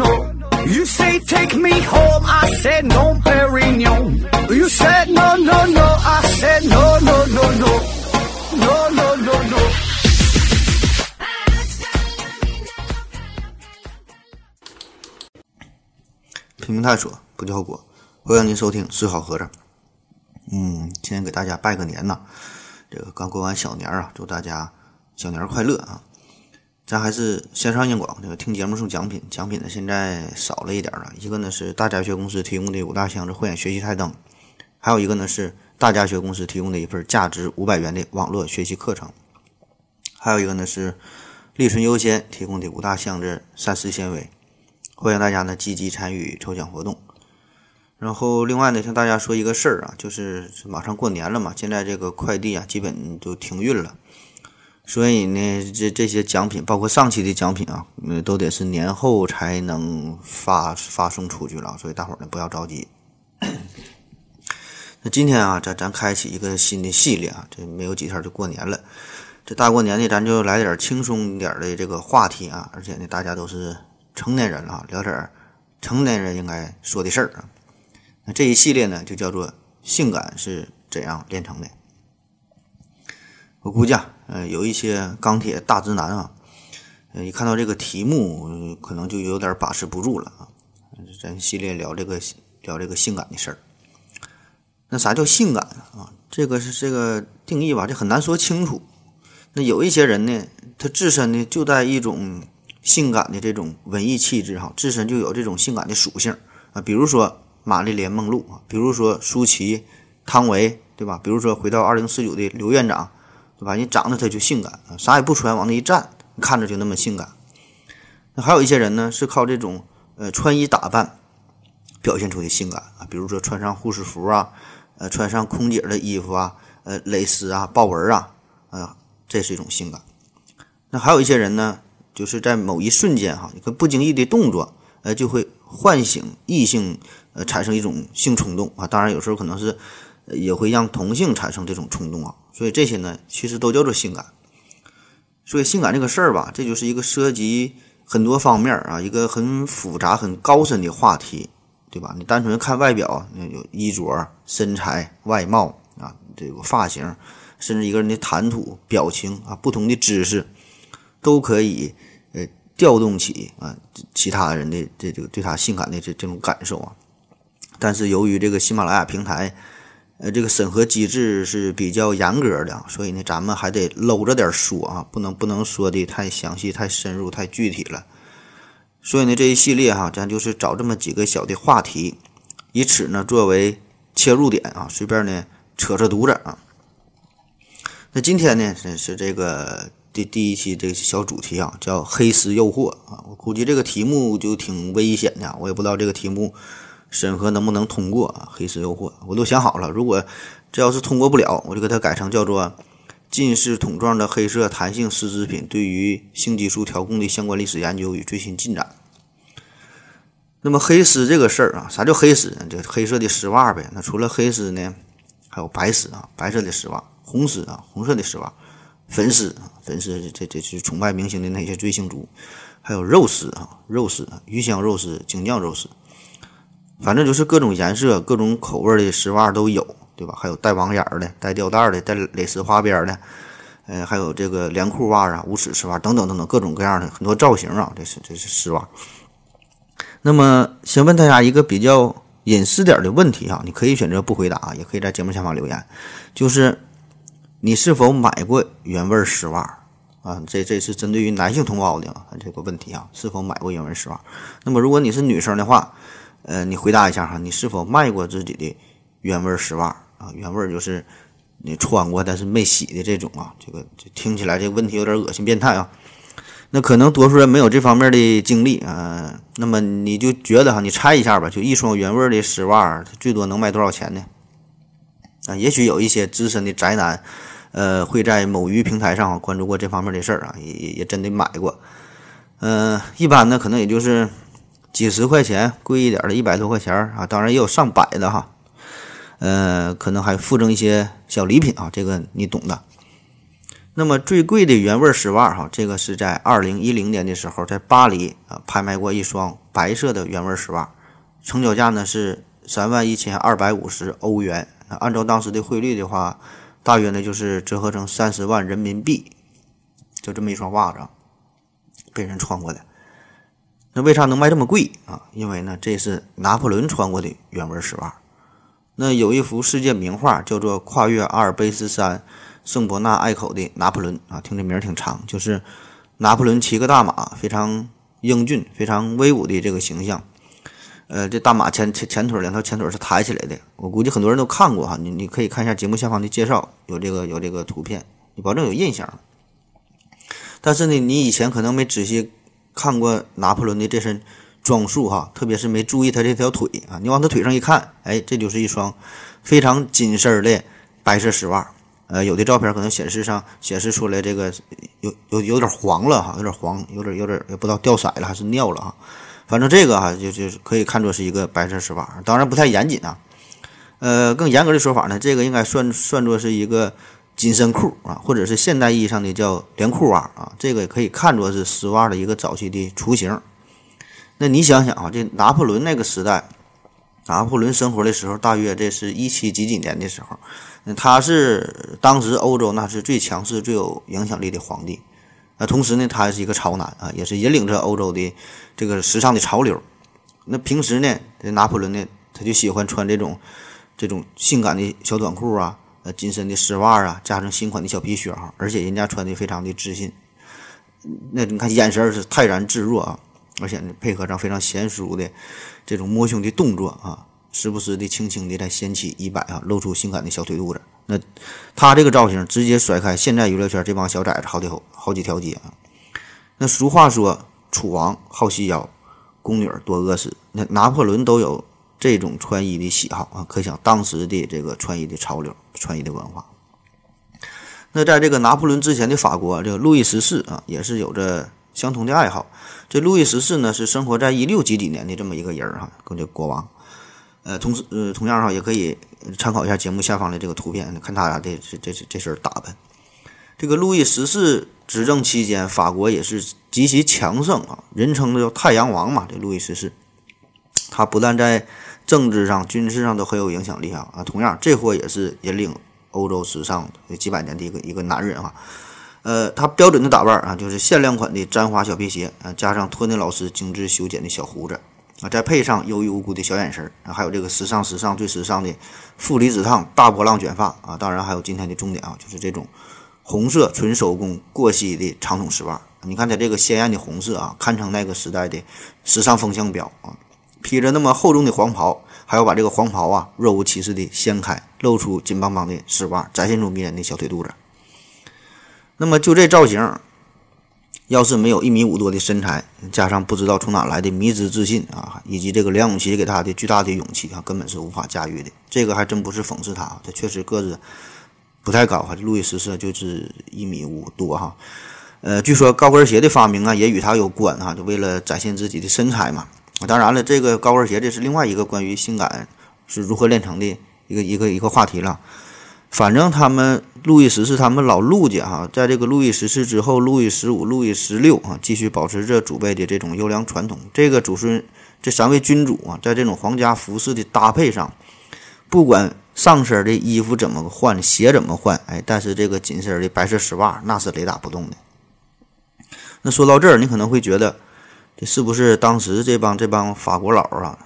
no. You say take me home, I said no, Perignon. You said no, no, no, I said no, no, no, no. No, no, no, no. 拼命探索，不计后果。欢迎您收听思考盒子。嗯，今天给大家拜个年呐，这个刚过完小年啊，祝大家小年快乐啊！咱还是线上硬广，这个听节目送奖品，奖品呢现在少了一点了。一个呢是大家学公司提供的五大箱子慧眼学习台灯，还有一个呢是大家学公司提供的一份价值五百元的网络学习课程，还有一个呢是利纯优先提供的五大箱子膳食纤维。欢迎大家呢积极参与抽奖活动。然后另外呢，向大家说一个事儿啊，就是马上过年了嘛，现在这个快递啊基本就停运了，所以呢，这这些奖品，包括上期的奖品啊，嗯，都得是年后才能发发送出去了，所以大伙儿呢不要着急。那今天啊，咱咱开启一个新的系列啊，这没有几天就过年了，这大过年的，咱就来点轻松点的这个话题啊，而且呢，大家都是成年人了，聊点成年人应该说的事儿啊。那这一系列呢，就叫做“性感是怎样炼成的”。我估计啊，呃，有一些钢铁大直男啊，呃，一看到这个题目，可能就有点把持不住了啊。咱系列聊这个聊这个性感的事儿。那啥叫性感啊？这个是这个定义吧，这很难说清楚。那有一些人呢，他自身呢就带一种性感的这种文艺气质哈，自身就有这种性感的属性啊。比如说玛丽莲梦露啊，比如说舒淇、汤唯，对吧？比如说回到二零四九的刘院长。对吧？你长得他就性感啊，啥也不穿，往那一站，看着就那么性感。那还有一些人呢，是靠这种呃穿衣打扮表现出的性感啊，比如说穿上护士服啊，呃，穿上空姐的衣服啊，呃，蕾丝啊，豹纹啊，啊，这是一种性感。那还有一些人呢，就是在某一瞬间哈，一个不经意的动作，呃，就会唤醒异性，呃，产生一种性冲动啊。当然，有时候可能是也会让同性产生这种冲动啊。所以这些呢，其实都叫做性感。所以性感这个事儿吧，这就是一个涉及很多方面啊，一个很复杂、很高深的话题，对吧？你单纯看外表，那有衣着、身材、外貌啊，这个发型，甚至一个人的谈吐、表情啊，不同的姿势，都可以呃调动起啊其他人的这这个对他性感的这这种感受啊。但是由于这个喜马拉雅平台。呃，这个审核机制是比较严格的，所以呢，咱们还得搂着点说啊，不能不能说的太详细、太深入、太具体了。所以呢，这一系列哈，咱就是找这么几个小的话题，以此呢作为切入点啊，随便呢扯扯犊子啊。那今天呢是是这个第第一期这个小主题啊，叫黑丝诱惑啊。我估计这个题目就挺危险的，我也不知道这个题目。审核能不能通过啊？黑丝诱惑，我都想好了。如果这要是通过不了，我就给它改成叫做近视筒状的黑色弹性丝织品对于性激素调控的相关历史研究与最新进展。那么黑丝这个事儿啊，啥叫黑丝？这黑色的丝袜呗。那除了黑丝呢，还有白丝啊，白色的丝袜；红丝啊，红色的丝袜；粉丝啊，粉丝这这是崇拜明星的那些追星族；还有肉丝啊，肉丝，鱼香肉丝、京酱肉丝。反正就是各种颜色、各种口味的丝袜都有，对吧？还有带网眼的、带吊带的、带蕾丝花边的，呃，还有这个连裤袜啊、无尺丝袜等等等等，各种各样的很多造型啊，这是这是丝袜。那么，先问大家一个比较隐私点的问题啊，你可以选择不回答，也可以在节目下方留言，就是你是否买过原味丝袜啊？这这是针对于男性同胞的啊这个问题啊，是否买过原味丝袜？那么，如果你是女生的话，呃，你回答一下哈，你是否卖过自己的原味丝袜啊？原味就是你穿过但是没洗的这种啊。这个这听起来这个问题有点恶心变态啊。那可能多数人没有这方面的经历啊。那么你就觉得哈，你猜一下吧，就一双原味的丝袜，最多能卖多少钱呢？啊，也许有一些资深的宅男，呃，会在某鱼平台上关注过这方面的事儿啊，也也真的买过。嗯，一般呢，可能也就是。几十块钱，贵一点的，一百多块钱啊，当然也有上百的哈，呃，可能还附赠一些小礼品啊，这个你懂的。那么最贵的原味丝袜哈，这个是在二零一零年的时候在巴黎啊拍卖过一双白色的原味丝袜，成交价呢是三万一千二百五十欧元，按照当时的汇率的话，大约呢就是折合成三十万人民币，就这么一双袜子，被人穿过的。那为啥能卖这么贵啊？因为呢，这是拿破仑穿过的原味丝袜。那有一幅世界名画叫做《跨越阿尔卑斯山圣伯纳隘口的拿破仑》啊，听这名儿挺长，就是拿破仑骑个大马，非常英俊、非常威武的这个形象。呃，这大马前前前腿两条前腿是抬起来的，我估计很多人都看过哈。你你可以看一下节目下方的介绍，有这个有这个图片，你保证有印象。但是呢，你以前可能没仔细。看过拿破仑的这身装束哈，特别是没注意他这条腿啊，你往他腿上一看，哎，这就是一双非常紧身的白色丝袜。呃，有的照片可能显示上显示出来这个有有有点黄了哈，有点黄，有点有点也不知道掉色了还是尿了哈。反正这个哈就就是可以看作是一个白色丝袜，当然不太严谨啊。呃，更严格的说法呢，这个应该算算作是一个。紧身裤啊，或者是现代意义上的叫连裤袜啊，这个也可以看作是丝袜的一个早期的雏形。那你想想啊，这拿破仑那个时代，拿破仑生活的时候，大约这是一七几几年的时候，他是当时欧洲那是最强势、最有影响力的皇帝。那同时呢，他还是一个潮男啊，也是引领着欧洲的这个时尚的潮流。那平时呢，这拿破仑呢，他就喜欢穿这种这种性感的小短裤啊。呃，紧身的丝袜啊，加上新款的小皮靴哈，而且人家穿的非常的自信。那你看眼神是泰然自若啊，而且呢配合上非常娴熟的这种摸胸的动作啊，时不时的轻轻的在掀起衣摆啊，露出性感的小腿肚子。那他这个造型直接甩开现在娱乐圈这帮小崽子好几好好几条街啊。那俗话说，楚王好细腰，宫女多饿死。那拿破仑都有。这种穿衣的喜好啊，可想当时的这个穿衣的潮流、穿衣的文化。那在这个拿破仑之前的法国，这个路易十四啊，也是有着相同的爱好。这路易十四呢，是生活在一六几几年的这么一个人儿哈，跟这国王。呃，同时呃，同样哈，也可以参考一下节目下方的这个图片，看他俩的这这这身打扮。这个路易十四执政期间，法国也是极其强盛啊，人称的叫太阳王嘛。这路易十四，他不但在政治上、军事上都很有影响力啊！啊，同样，这货也是引领欧洲时尚的几百年的一个一个男人啊。呃，他标准的打扮啊，就是限量款的簪花小皮鞋啊，加上托尼老师精致修剪的小胡子啊，再配上忧郁无辜的小眼神啊，还有这个时尚时尚最时尚的负离子烫大波浪卷发啊，当然还有今天的重点啊，就是这种红色纯手工过膝的长筒丝袜。你看它这个鲜艳的红色啊，堪称那个时代的时尚风向标啊。披着那么厚重的黄袍，还要把这个黄袍啊若无其事地掀开，露出紧邦邦的丝袜，展现出迷人的小腿肚子。那么就这造型，要是没有一米五多的身材，加上不知道从哪来的迷之自信啊，以及这个梁咏琪给他的巨大的勇气啊，根本是无法驾驭的。这个还真不是讽刺他，他确实个子不太高哈。路易十四就是一米五多哈。呃，据说高跟鞋的发明啊，也与他有关哈，就为了展现自己的身材嘛。当然了，这个高跟鞋这是另外一个关于性感是如何炼成的一个一个一个话题了。反正他们路易十四他们老陆家哈，在这个路易十四之后，路易十五、路易十六啊，继续保持着祖辈的这种优良传统。这个祖孙这三位君主啊，在这种皇家服饰的搭配上，不管上身的衣服怎么换，鞋怎么换，哎，但是这个紧身的白色丝袜那是雷打不动的。那说到这儿，你可能会觉得。这是不是当时这帮这帮法国佬啊，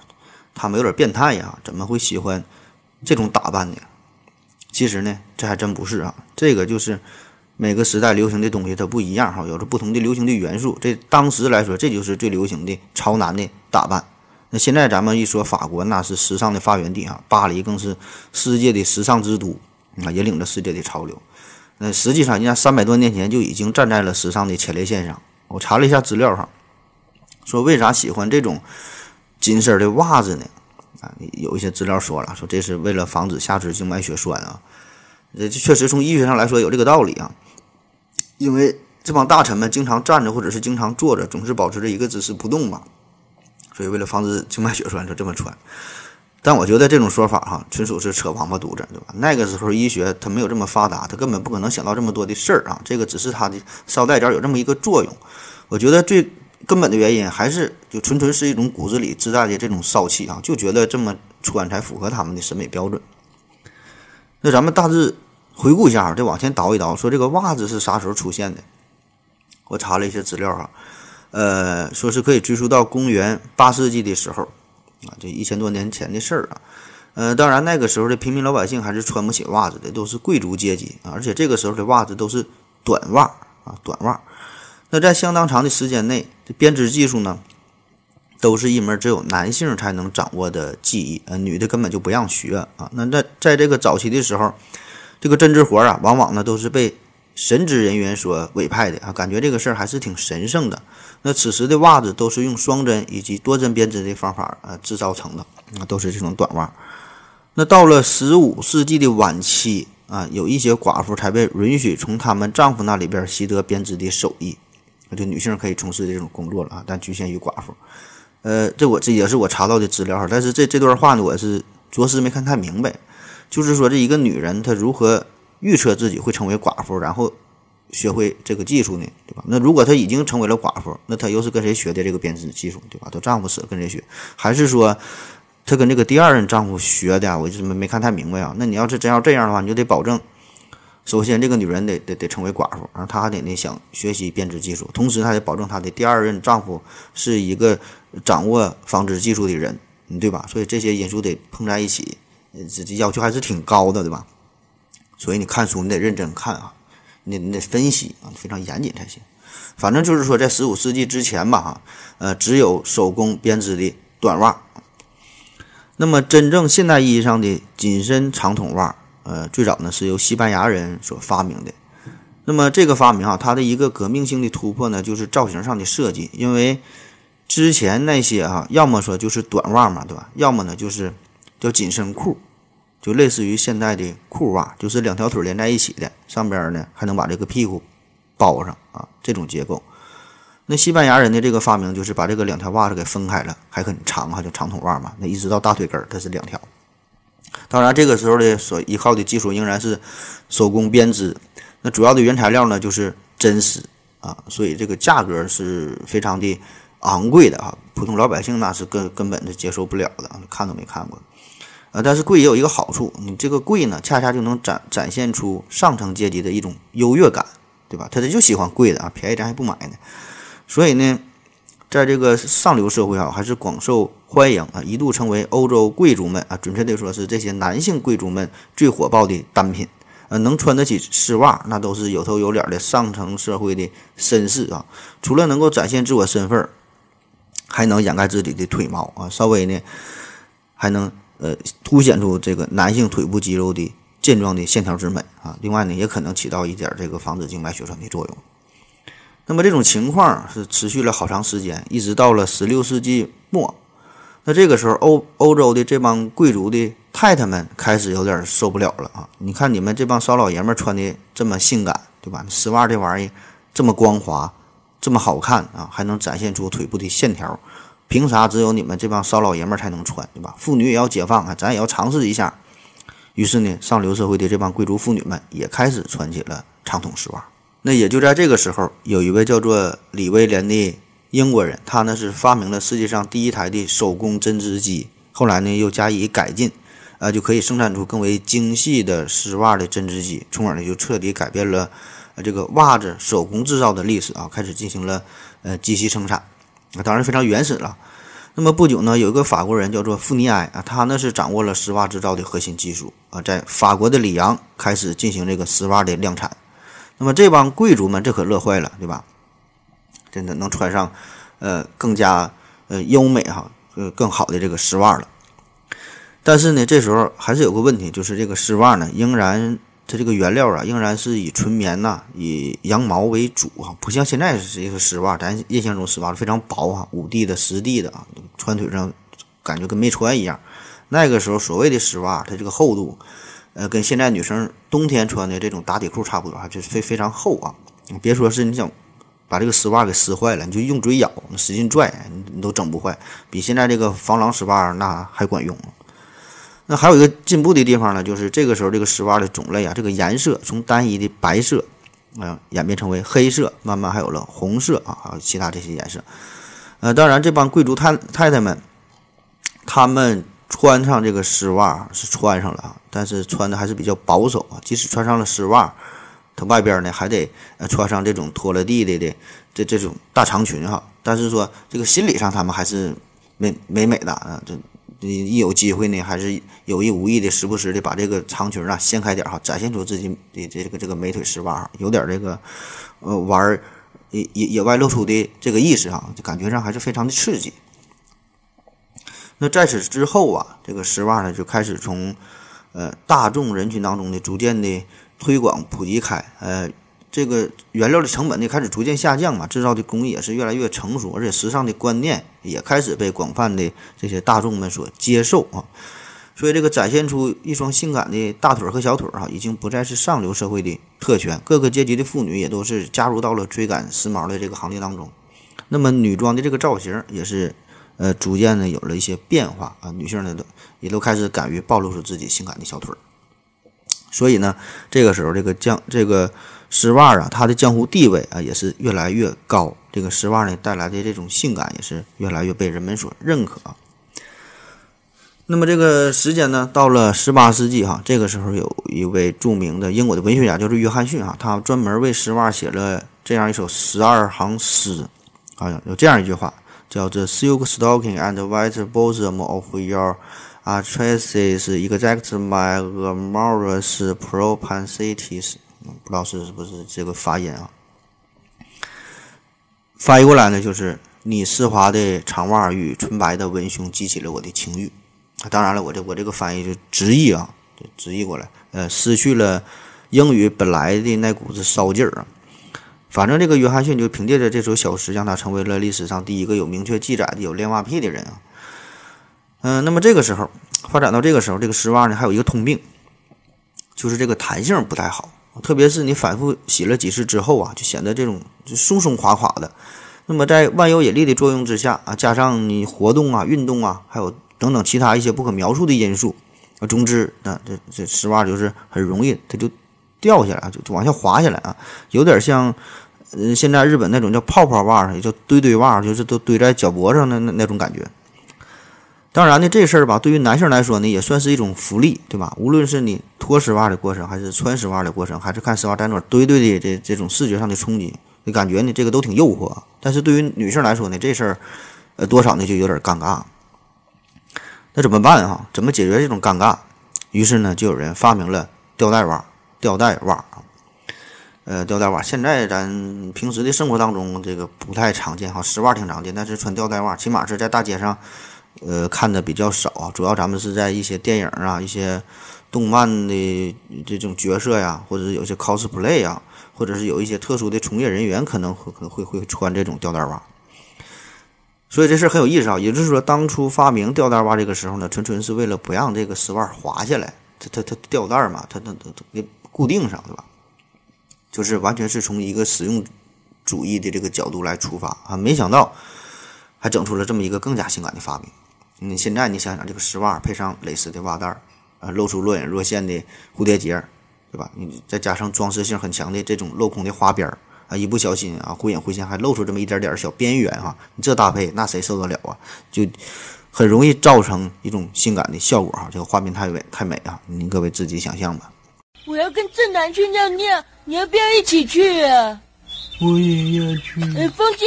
他们有点变态呀？怎么会喜欢这种打扮呢？其实呢，这还真不是啊。这个就是每个时代流行的东西它不一样哈，有着不同的流行的元素。这当时来说，这就是最流行的潮男的打扮。那现在咱们一说法国，那是时尚的发源地哈，巴黎更是世界的时尚之都啊，引领着世界的潮流。那实际上，人家三百多年前就已经站在了时尚的前列腺上。我查了一下资料哈。说为啥喜欢这种紧身的袜子呢？啊，有一些资料说了，说这是为了防止下肢静脉血栓啊。这确实从医学上来说有这个道理啊。因为这帮大臣们经常站着或者是经常坐着，总是保持着一个姿势不动嘛，所以为了防止静脉血栓，就这么穿。但我觉得这种说法哈，纯属是扯王八犊子，对吧？那个时候医学它没有这么发达，它根本不可能想到这么多的事儿啊。这个只是它的捎带脚有这么一个作用。我觉得最根本的原因还是就纯纯是一种骨子里自带的这种骚气啊，就觉得这么穿才符合他们的审美标准。那咱们大致回顾一下，再往前倒一倒，说这个袜子是啥时候出现的？我查了一些资料哈，呃，说是可以追溯到公元八世纪的时候。啊，这一千多年前的事儿啊，呃，当然那个时候的平民老百姓还是穿不起袜子的，都是贵族阶级啊，而且这个时候的袜子都是短袜啊，短袜。那在相当长的时间内，这编织技术呢，都是一门只有男性才能掌握的技艺，呃，女的根本就不让学啊。那在在这个早期的时候，这个针织活啊，往往呢都是被神职人员所委派的啊，感觉这个事儿还是挺神圣的。那此时的袜子都是用双针以及多针编织的方法呃制造成的，啊，都是这种短袜。那到了十五世纪的晚期啊，有一些寡妇才被允许从他们丈夫那里边习得编织的手艺，就女性可以从事这种工作了啊，但局限于寡妇。呃，这我这也是我查到的资料，但是这这段话呢，我是着实没看太明白。就是说，这一个女人她如何预测自己会成为寡妇，然后。学会这个技术呢，对吧？那如果她已经成为了寡妇，那她又是跟谁学的这个编织技术，对吧？她丈夫死跟谁学？还是说她跟这个第二任丈夫学的？我就没没看太明白啊。那你要是真要这样的话，你就得保证，首先这个女人得得得成为寡妇，然后她还得那想学习编织技术，同时她得保证她的第二任丈夫是一个掌握纺织技术的人，对吧？所以这些因素得碰在一起，这这要求还是挺高的，对吧？所以你看书你得认真看啊。你你得分析啊，非常严谨才行。反正就是说，在十五世纪之前吧，哈，呃，只有手工编织的短袜。那么，真正现代意义上的紧身长筒袜，呃，最早呢是由西班牙人所发明的。那么，这个发明啊，它的一个革命性的突破呢，就是造型上的设计。因为之前那些啊，要么说就是短袜嘛，对吧？要么呢就是叫紧身裤。就类似于现在的裤袜，就是两条腿连在一起的，上边呢还能把这个屁股包上啊，这种结构。那西班牙人的这个发明就是把这个两条袜子给分开了，还很长哈，就长筒袜嘛。那一直到大腿根儿，它是两条。当然，这个时候的所依靠的技术仍然是手工编织，那主要的原材料呢就是真丝啊，所以这个价格是非常的昂贵的啊，普通老百姓那是根根本就接受不了的，看都没看过。呃，但是贵也有一个好处，你这个贵呢，恰恰就能展展现出上层阶级的一种优越感，对吧？他他就喜欢贵的啊，便宜咱还不买呢。所以呢，在这个上流社会啊，还是广受欢迎啊，一度成为欧洲贵族们啊，准确的说是这些男性贵族们最火爆的单品。呃，能穿得起丝袜，那都是有头有脸的上层社会的绅士啊。除了能够展现自我身份，还能掩盖自己的腿毛啊，稍微呢，还能。呃，凸显出这个男性腿部肌肉的健壮的线条之美啊。另外呢，也可能起到一点这个防止静脉血栓的作用。那么这种情况是持续了好长时间，一直到了十六世纪末。那这个时候，欧欧洲的这帮贵族的太太们开始有点受不了了啊！你看你们这帮骚老爷们穿的这么性感，对吧？丝袜这玩意儿这么光滑，这么好看啊，还能展现出腿部的线条。凭啥只有你们这帮骚老爷们才能穿，对吧？妇女也要解放啊，咱也要尝试一下。于是呢，上流社会的这帮贵族妇女们也开始穿起了长筒丝袜。那也就在这个时候，有一位叫做李威廉的英国人，他呢是发明了世界上第一台的手工针织机，后来呢又加以改进，啊，就可以生产出更为精细的丝袜的针织机，从而呢就彻底改变了这个袜子手工制造的历史啊，开始进行了呃机器生产。当然非常原始了。那么不久呢，有一个法国人叫做富尼埃啊，他呢是掌握了丝袜制造的核心技术啊，在法国的里昂开始进行这个丝袜的量产。那么这帮贵族们这可乐坏了，对吧？真的能穿上呃更加呃优美哈呃更好的这个丝袜了。但是呢，这时候还是有个问题，就是这个丝袜呢仍然。它这个原料啊，仍然是以纯棉呐，以羊毛为主啊，不像现在是一个丝袜，咱印象中丝袜非常薄啊，五 D 的、十 D 的啊，穿腿上感觉跟没穿一样。那个时候所谓的丝袜，它这个厚度，呃，跟现在女生冬天穿的这种打底裤差不多，就是非非常厚啊。别说是你想把这个丝袜给撕坏了，你就用嘴咬，使劲拽，你你都整不坏，比现在这个防狼丝袜那还管用。那还有一个进步的地方呢，就是这个时候这个丝袜的种类啊，这个颜色从单一的白色，啊，演变成为黑色，慢慢还有了红色啊，还有其他这些颜色。呃，当然这帮贵族太太太们，他们穿上这个丝袜是穿上了啊，但是穿的还是比较保守啊。即使穿上了丝袜，它外边呢还得穿上这种拖了地的的这这种大长裙哈。但是说这个心理上他们还是美美美的啊，这。你一有机会呢，还是有意无意的，时不时的把这个长裙啊掀开点哈，展现出自己的这个这个美腿丝袜，有点这个呃玩野野野外露出的这个意思哈，就感觉上还是非常的刺激。那在此之后啊，这个丝袜呢就开始从呃大众人群当中呢逐渐的推广普及开，呃。这个原料的成本呢开始逐渐下降嘛，制造的工艺也是越来越成熟，而且时尚的观念也开始被广泛的这些大众们所接受啊。所以这个展现出一双性感的大腿和小腿儿哈，已经不再是上流社会的特权，各个阶级的妇女也都是加入到了追赶时髦的这个行列当中。那么女装的这个造型也是呃逐渐的有了一些变化啊，女性呢都也都开始敢于暴露出自己性感的小腿儿。所以呢，这个时候这个将这个。丝袜啊，它的江湖地位啊也是越来越高。这个丝袜呢带来的这种性感也是越来越被人们所认可。那么这个时间呢，到了十八世纪哈，这个时候有一位著名的英国的文学家，就是约翰逊哈，他专门为丝袜写了这样一首十二行诗，啊，有这样一句话，叫做 “Silk stocking and white bosom of your addresses exact my amorous propensities。不知道是不是这个发音啊？翻译过来呢，就是你丝滑的长袜与纯白的文胸激起了我的情欲。当然了，我这我这个翻译就直译啊，直译过来，呃，失去了英语本来的那股子骚劲儿啊。反正这个约翰逊就凭借着这首小诗，让他成为了历史上第一个有明确记载的有恋袜癖的人啊。嗯，那么这个时候发展到这个时候，这个丝袜呢还有一个通病，就是这个弹性不太好。特别是你反复洗了几次之后啊，就显得这种就松松垮垮的。那么在万有引力的作用之下啊，加上你活动啊、运动啊，还有等等其他一些不可描述的因素啊，总之啊，这这丝袜就是很容易它就掉下来，就往下滑下来啊，有点像呃现在日本那种叫泡泡袜，也叫堆堆袜，就是都堆在脚脖上的那那种感觉。当然呢，这事儿吧，对于男性来说呢，也算是一种福利，对吧？无论是你脱丝袜的过程，还是穿丝袜的过程，还是看丝袜在那堆堆的这这种视觉上的冲击，你感觉呢，这个都挺诱惑。但是对于女性来说呢，这事儿，呃，多少呢就有点尴尬。那怎么办啊？怎么解决这种尴尬？于是呢，就有人发明了吊带袜。吊带袜啊，呃，吊带袜现在咱平时的生活当中这个不太常见哈，丝袜挺常见，但是穿吊带袜，起码是在大街上。呃，看的比较少，主要咱们是在一些电影啊、一些动漫的这种角色呀，或者是有些 cosplay 啊，或者是有一些特殊的从业人员可能会可能会会穿这种吊带袜。所以这事很有意思啊，也就是说，当初发明吊带袜这个时候呢，纯纯是为了不让这个丝袜滑下来，它它它吊带嘛，它它它给固定上，对吧？就是完全是从一个实用主义的这个角度来出发啊，没想到还整出了这么一个更加性感的发明。你现在你想想，这个丝袜配上蕾丝的袜带儿，啊，露出若隐若现的蝴蝶结，对吧？你再加上装饰性很强的这种镂空的花边儿，啊，一不小心啊，忽隐忽现还露出这么一点点小边缘哈，你这搭配那谁受得了啊？就很容易造成一种性感的效果哈，这个画面太美太美啊！您各位自己想象吧。我要跟正南去尿尿，你要不要一起去啊？我也要去。哎，风姐。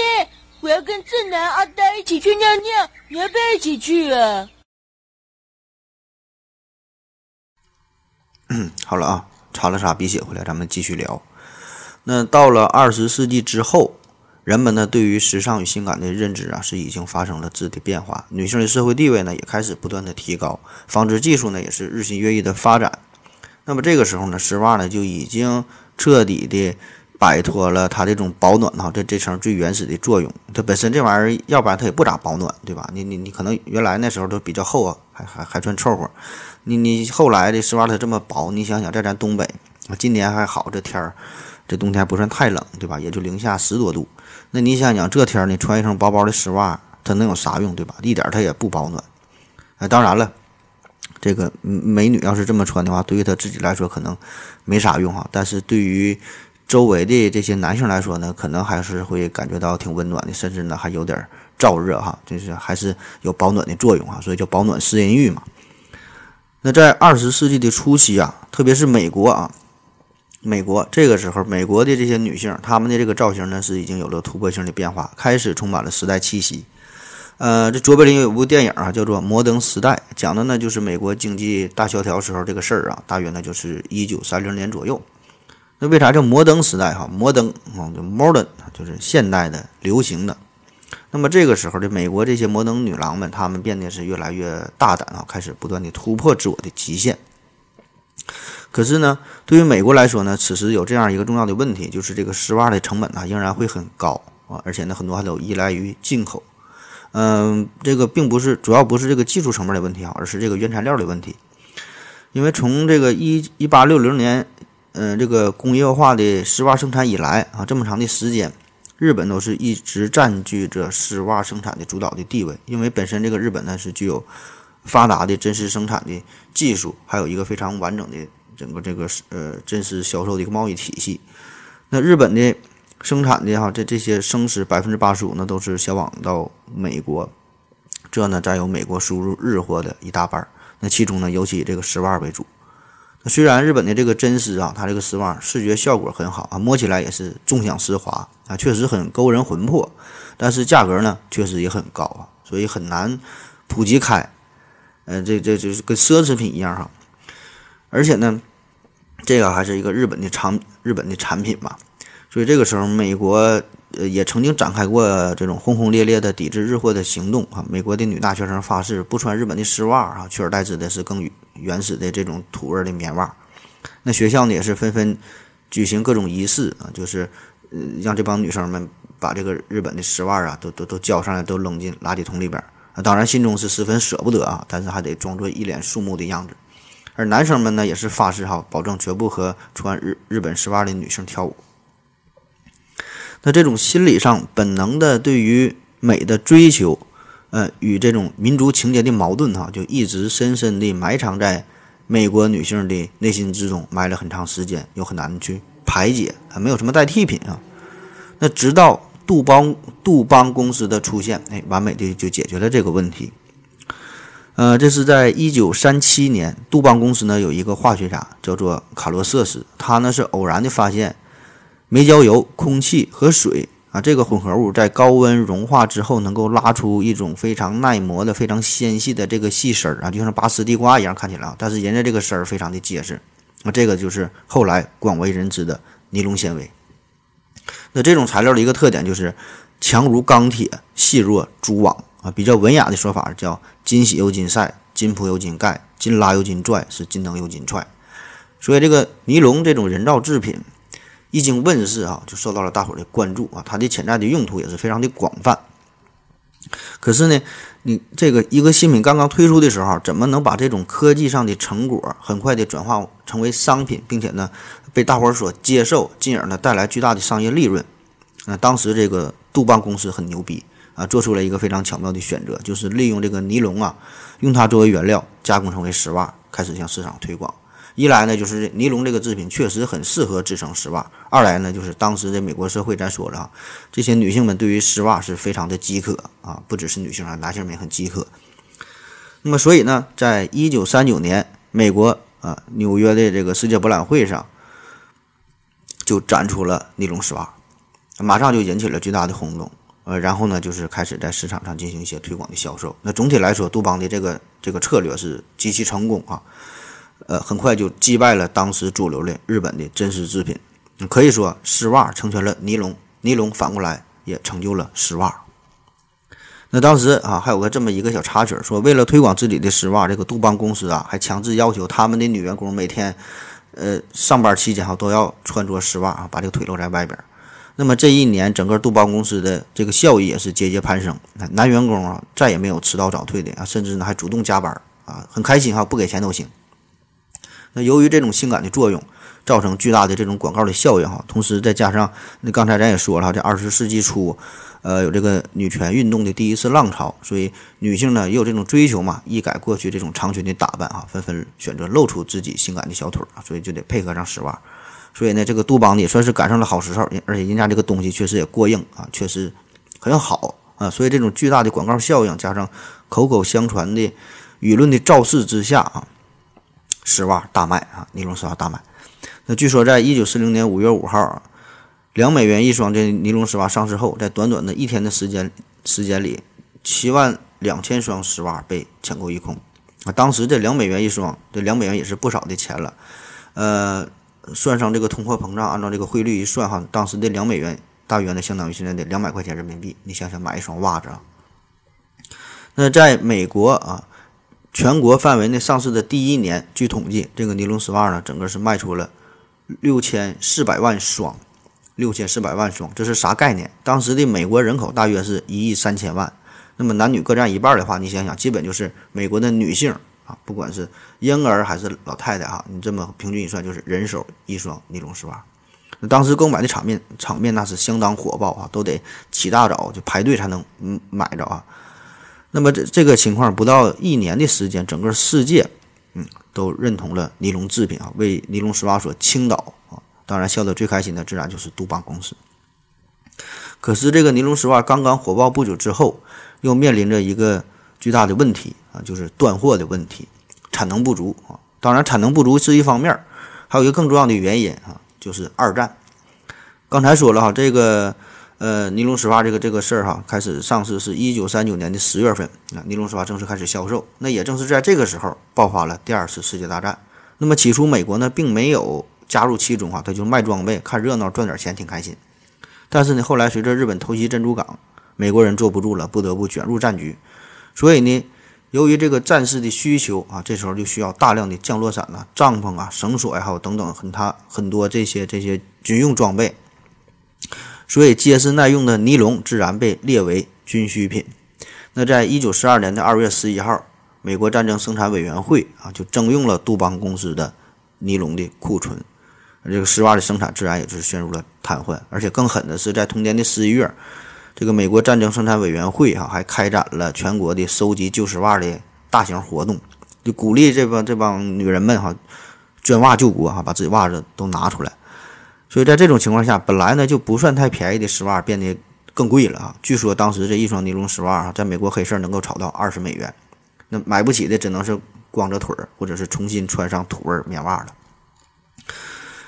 我要跟正南、阿呆一起去尿尿，你要不要一起去啊？嗯，好了啊，擦了擦鼻血回来，咱们继续聊。那到了二十世纪之后，人们呢对于时尚与性感的认知啊是已经发生了质的变化，女性的社会地位呢也开始不断的提高，纺织技术呢也是日新月异的发展。那么这个时候呢，丝袜呢就已经彻底的。摆脱了它这种保暖哈，这这层最原始的作用。它本身这玩意儿，要不然它也不咋保暖，对吧？你你你可能原来那时候都比较厚啊，还还还算凑合。你你后来的丝袜它这么薄，你想想在咱东北啊，今年还好，这天儿这冬天不算太冷，对吧？也就零下十多度。那你想想这天儿你穿一双薄薄的丝袜，它能有啥用，对吧？一点它也不保暖。哎，当然了，这个美女要是这么穿的话，对于她自己来说可能没啥用哈，但是对于周围的这些男性来说呢，可能还是会感觉到挺温暖的，甚至呢还有点燥热哈，就是还是有保暖的作用哈，所以叫保暖思淫欲嘛。那在二十世纪的初期啊，特别是美国啊，美国这个时候，美国的这些女性，她们的这个造型呢是已经有了突破性的变化，开始充满了时代气息。呃，这卓别林有部电影啊，叫做《摩登时代》，讲的呢就是美国经济大萧条时候这个事儿啊，大约呢就是一九三零年左右。那为啥叫摩登时代？哈，摩登啊，就 modern，就是现代的、流行的。那么这个时候的美国这些摩登女郎们，她们变得是越来越大胆啊，开始不断的突破自我的极限。可是呢，对于美国来说呢，此时有这样一个重要的问题，就是这个丝袜的成本呢仍然会很高啊，而且呢很多还都依赖于进口。嗯，这个并不是主要不是这个技术层面的问题啊，而是这个原材料的问题。因为从这个一一八六零年，嗯，这个工业化的丝袜生产以来啊，这么长的时间。日本都是一直占据着丝袜生产的主导的地位，因为本身这个日本呢是具有发达的真丝生产的技术，还有一个非常完整的整个这个呃真丝销售的一个贸易体系。那日本的生产的哈这这些生丝百分之八十五呢都是销往到美国，这呢占有美国输入日货的一大半儿。那其中呢尤其以这个丝袜为主。那虽然日本的这个真丝啊，它这个丝袜视觉效果很好啊，摸起来也是纵享丝滑啊，确实很勾人魂魄，但是价格呢确实也很高啊，所以很难普及开。呃，这这就是跟奢侈品一样哈。而且呢，这个还是一个日本的产日本的产品嘛，所以这个时候美国。呃，也曾经展开过这种轰轰烈烈的抵制日货的行动啊！美国的女大学生发誓不穿日本的丝袜啊，取而代之的是更原始的这种土味的棉袜。那学校呢也是纷纷举行各种仪式啊，就是呃让这帮女生们把这个日本的丝袜啊都都都交上来，都扔进垃圾桶里边啊。当然心中是十分舍不得啊，但是还得装作一脸肃穆的样子。而男生们呢也是发誓哈，保证绝不和穿日日本丝袜的女生跳舞。那这种心理上本能的对于美的追求，呃，与这种民族情结的矛盾，哈，就一直深深地埋藏在美国女性的内心之中，埋了很长时间，又很难去排解，啊，没有什么代替品啊。那直到杜邦杜邦公司的出现，哎，完美的就解决了这个问题。呃，这是在一九三七年，杜邦公司呢有一个化学家叫做卡洛瑟斯，他呢是偶然的发现。煤焦油、空气和水啊，这个混合物在高温融化之后，能够拉出一种非常耐磨的、非常纤细的这个细丝儿啊，就像拔丝地瓜一样看起来啊。但是人家这个丝儿非常的结实，那这个就是后来广为人知的尼龙纤维。那这种材料的一个特点就是强如钢铁，细若蛛网啊。比较文雅的说法叫金洗又金晒，金铺又金盖，金拉又金拽，是金蹬又金踹。所以这个尼龙这种人造制品。一经问世啊，就受到了大伙的关注啊，它的潜在的用途也是非常的广泛。可是呢，你这个一个新品刚刚推出的时候，怎么能把这种科技上的成果很快的转化成为商品，并且呢被大伙所接受，进而呢带来巨大的商业利润？那当时这个杜邦公司很牛逼啊，做出了一个非常巧妙的选择，就是利用这个尼龙啊，用它作为原料加工成为丝袜，开始向市场推广。一来呢，就是尼龙这个制品确实很适合制成丝袜；二来呢，就是当时的美国社会，咱说了啊，这些女性们对于丝袜是非常的饥渴啊，不只是女性啊，男性们也很饥渴。那么，所以呢，在一九三九年，美国啊纽约的这个世界博览会上，就展出了尼龙丝袜，马上就引起了巨大的轰动。呃，然后呢，就是开始在市场上进行一些推广的销售。那总体来说，杜邦的这个这个策略是极其成功啊。呃，很快就击败了当时主流的日本的真丝制品，可以说丝袜成全了尼龙，尼龙反过来也成就了丝袜。那当时啊，还有个这么一个小插曲，说为了推广自己的丝袜，这个杜邦公司啊，还强制要求他们的女员工每天，呃，上班期间哈都要穿着丝袜啊，把这个腿露在外边。那么这一年，整个杜邦公司的这个效益也是节节攀升，男员工啊再也没有迟到早退的啊，甚至呢还主动加班啊，很开心哈，不给钱都行。那由于这种性感的作用，造成巨大的这种广告的效应哈。同时再加上那刚才咱也说了哈，这二十世纪初，呃，有这个女权运动的第一次浪潮，所以女性呢也有这种追求嘛，一改过去这种长裙的打扮哈，纷纷选择露出自己性感的小腿儿，所以就得配合上丝袜。所以呢，这个杜邦呢也算是赶上了好时候，而且人家这个东西确实也过硬啊，确实很好啊。所以这种巨大的广告效应，加上口口相传的舆论的造势之下啊，丝袜大卖啊，尼龙丝袜大卖。那据说在一九四零年五月五号，两美元一双这尼龙丝袜上市后，在短短的一天的时间时间里，七万两千双丝袜被抢购一空啊。当时这两美元一双，这两美元也是不少的钱了，呃。算上这个通货膨胀，按照这个汇率一算哈，当时的两美元大约呢，相当于现在的两百块钱人民币。你想想，买一双袜子啊。那在美国啊，全国范围内上市的第一年，据统计，这个尼龙丝袜呢，整个是卖出了六千四百万双，六千四百万双，这是啥概念？当时的美国人口大约是一亿三千万，那么男女各占一半的话，你想想，基本就是美国的女性。啊，不管是婴儿还是老太太哈，你这么平均一算，就是人手一双尼龙丝袜。那当时购买的场面场面那是相当火爆啊，都得起大早就排队才能嗯买着啊。那么这这个情况不到一年的时间，整个世界嗯都认同了尼龙制品啊，为尼龙丝袜所倾倒啊。当然笑得最开心的自然就是杜邦公司。可是这个尼龙丝袜刚刚火爆不久之后，又面临着一个。巨大的问题啊，就是断货的问题，产能不足啊。当然，产能不足是一方面，还有一个更重要的原因啊，就是二战。刚才说了哈，这个呃尼龙丝袜这个这个事儿哈，开始上市是一九三九年的十月份啊，尼龙丝袜正式开始销售。那也正是在这个时候爆发了第二次世界大战。那么起初美国呢并没有加入其中哈，他就卖装备看热闹赚点钱挺开心。但是呢后来随着日本偷袭珍珠港，美国人坐不住了，不得不卷入战局。所以呢，由于这个战士的需求啊，这时候就需要大量的降落伞呐、帐篷啊、绳索呀，还有等等很他很多这些这些军用装备。所以结实耐用的尼龙自然被列为军需品。那在一九四二年的二月十一号，美国战争生产委员会啊就征用了杜邦公司的尼龙的库存，这个丝袜的生产自然也就是陷入了瘫痪。而且更狠的是，在同年的十一月。这个美国战争生产委员会哈还开展了全国的收集旧丝袜的大型活动，就鼓励这帮这帮女人们哈捐袜救国哈，把自己袜子都拿出来。所以在这种情况下，本来呢就不算太便宜的丝袜变得更贵了啊。据说当时这一双尼龙丝袜啊，在美国黑市能够炒到二十美元，那买不起的只能是光着腿儿，或者是重新穿上土味棉袜了。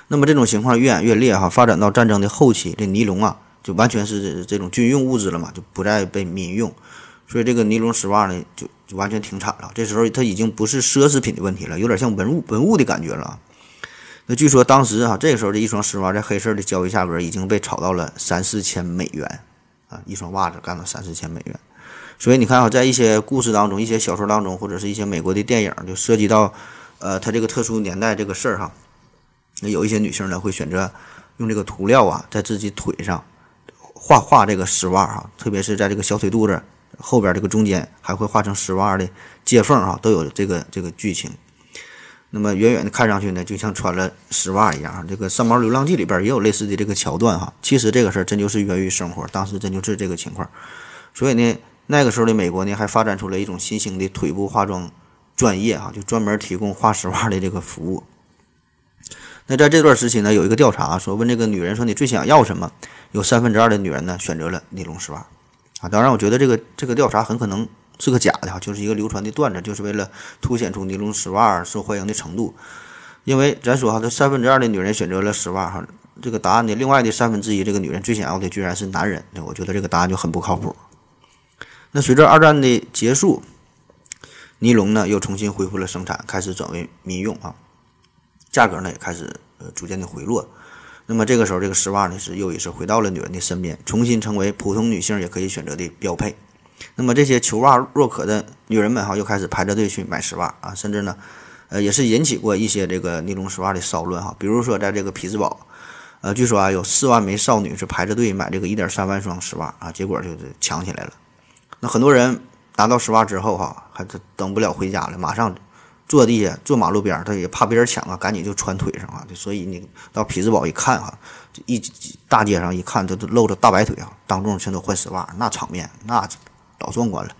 那么这种情况越演越烈哈，发展到战争的后期，这尼龙啊。就完全是这种军用物资了嘛，就不再被民用，所以这个尼龙丝袜呢，就就完全停产了。这时候它已经不是奢侈品的问题了，有点像文物文物的感觉了。那据说当时啊，这个时候这一双丝袜在黑市的交易价格已经被炒到了三四千美元啊，一双袜子干到三四千美元。所以你看啊，在一些故事当中、一些小说当中，或者是一些美国的电影，就涉及到呃，它这个特殊年代这个事儿哈，那有一些女性呢会选择用这个涂料啊，在自己腿上。画画这个丝袜哈，特别是在这个小腿肚子后边这个中间，还会画成丝袜的接缝哈，都有这个这个剧情。那么远远的看上去呢，就像穿了丝袜一样。这个《三毛流浪记》里边也有类似的这个桥段哈。其实这个事儿真就是源于生活，当时真就是这个情况。所以呢，那个时候的美国呢，还发展出了一种新兴的腿部化妆专业哈，就专门提供画丝袜的这个服务。那在这段时期呢，有一个调查说，问这个女人说你最想要什么？有三分之二的女人呢选择了尼龙丝袜，啊，当然我觉得这个这个调查很可能是个假的哈，就是一个流传的段子，就是为了凸显出尼龙丝袜受欢迎的程度。因为咱说哈，这三分之二的女人选择了丝袜哈，这个答案的另外的三分之一，这个女人最想要的居然是男人，那我觉得这个答案就很不靠谱。那随着二战的结束，尼龙呢又重新恢复了生产，开始转为民用啊。价格呢也开始呃逐渐的回落，那么这个时候这个丝袜呢是又一次回到了女人的身边，重新成为普通女性也可以选择的标配。那么这些求袜若渴的女人们哈又开始排着队去买丝袜啊，甚至呢呃也是引起过一些这个尼龙丝袜的骚乱哈。比如说在这个匹兹堡，呃据说啊有四万枚少女是排着队买这个一点三万双丝袜啊，结果就是抢起来了。那很多人拿到丝袜之后哈，还等不了回家了，马上。坐地下坐马路边，他也怕别人抢啊，赶紧就穿腿上啊。所以你到匹兹堡一看哈，一大街上一看，都都露着大白腿啊，当众全都换丝袜，那场面那老壮观了。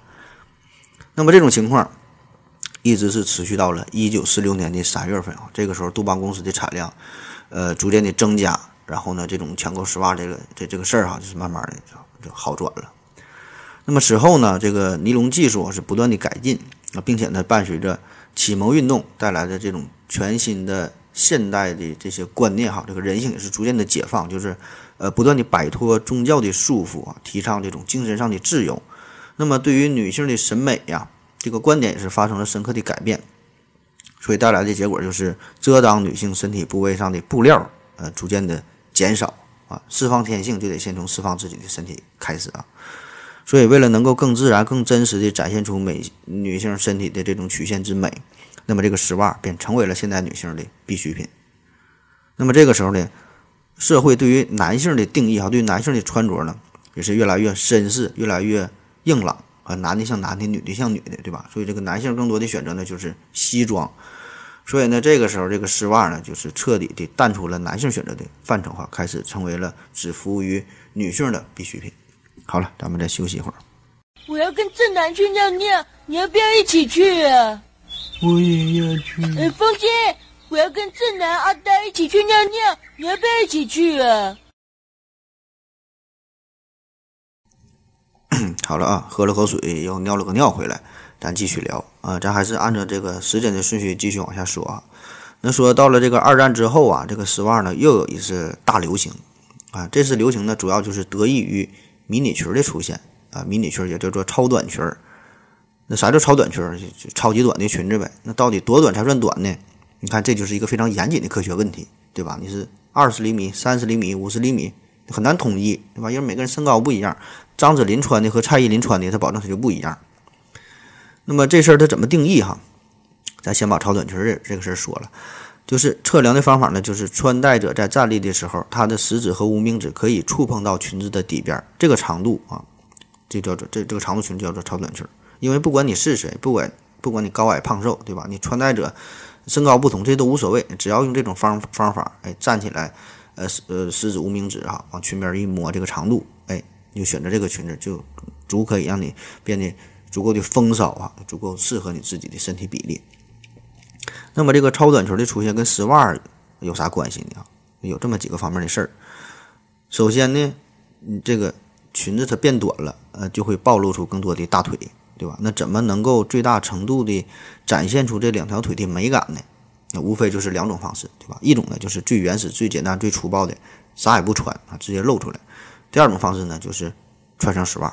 那么这种情况一直是持续到了一九四六年的三月份啊，这个时候杜邦公司的产量呃逐渐的增加，然后呢，这种抢购丝袜这个这这个事儿哈，就是慢慢的就就好转了。那么此后呢，这个尼龙技术是不断的改进啊，并且呢，伴随着启蒙运动带来的这种全新的现代的这些观念哈，这个人性也是逐渐的解放，就是呃不断的摆脱宗教的束缚啊，提倡这种精神上的自由。那么对于女性的审美呀，这个观点也是发生了深刻的改变，所以带来的结果就是遮挡女性身体部位上的布料呃逐渐的减少啊，释放天性就得先从释放自己的身体开始啊。所以，为了能够更自然、更真实地展现出美女性身体的这种曲线之美，那么这个丝袜便成为了现代女性的必需品。那么这个时候呢，社会对于男性的定义哈，对于男性的穿着呢，也是越来越绅士、越来越硬朗啊，男的像男的，女的像女的，对吧？所以这个男性更多的选择呢就是西装。所以呢，这个时候这个丝袜呢，就是彻底的淡出了男性选择的范畴哈，开始成为了只服务于女性的必需品。好了，咱们再休息一会儿。我要跟正南去尿尿，你要不要一起去啊？我也要去。呃，风姐，我要跟正南、阿呆一起去尿尿，你要不要一起去啊？好了啊，喝了口水，又尿了个尿回来，咱继续聊啊。咱还是按照这个时间的顺序继续往下说啊。那说到了这个二战之后啊，这个丝袜呢又有一次大流行啊。这次流行呢，主要就是得益于。迷你裙的出现啊，迷你裙也叫做超短裙儿。那啥叫超短裙儿？就超级短的裙子呗。那到底多短才算短呢？你看，这就是一个非常严谨的科学问题，对吧？你是二十厘米、三十厘米、五十厘米，很难统一，对吧？因为每个人身高不一样。张子林穿的和蔡依林穿的，他保证他就不一样。那么这事儿他怎么定义哈？咱先把超短裙儿这个事儿说了。就是测量的方法呢，就是穿戴者在站立的时候，他的食指和无名指可以触碰到裙子的底边，这个长度啊，这叫做这这个长度裙叫做超短裙。因为不管你是谁，不管不管你高矮胖瘦，对吧？你穿戴者身高不同，这都无所谓，只要用这种方方法，哎，站起来，呃呃，食指无名指啊，往裙边一摸，这个长度，你就选择这个裙子，就足可以让你变得足够的风骚啊，足够适合你自己的身体比例。那么这个超短裙的出现跟丝袜有啥关系呢？有这么几个方面的事儿。首先呢，你这个裙子它变短了，呃，就会暴露出更多的大腿，对吧？那怎么能够最大程度的展现出这两条腿的美感呢？那无非就是两种方式，对吧？一种呢就是最原始、最简单、最粗暴的，啥也不穿啊，直接露出来。第二种方式呢就是穿上丝袜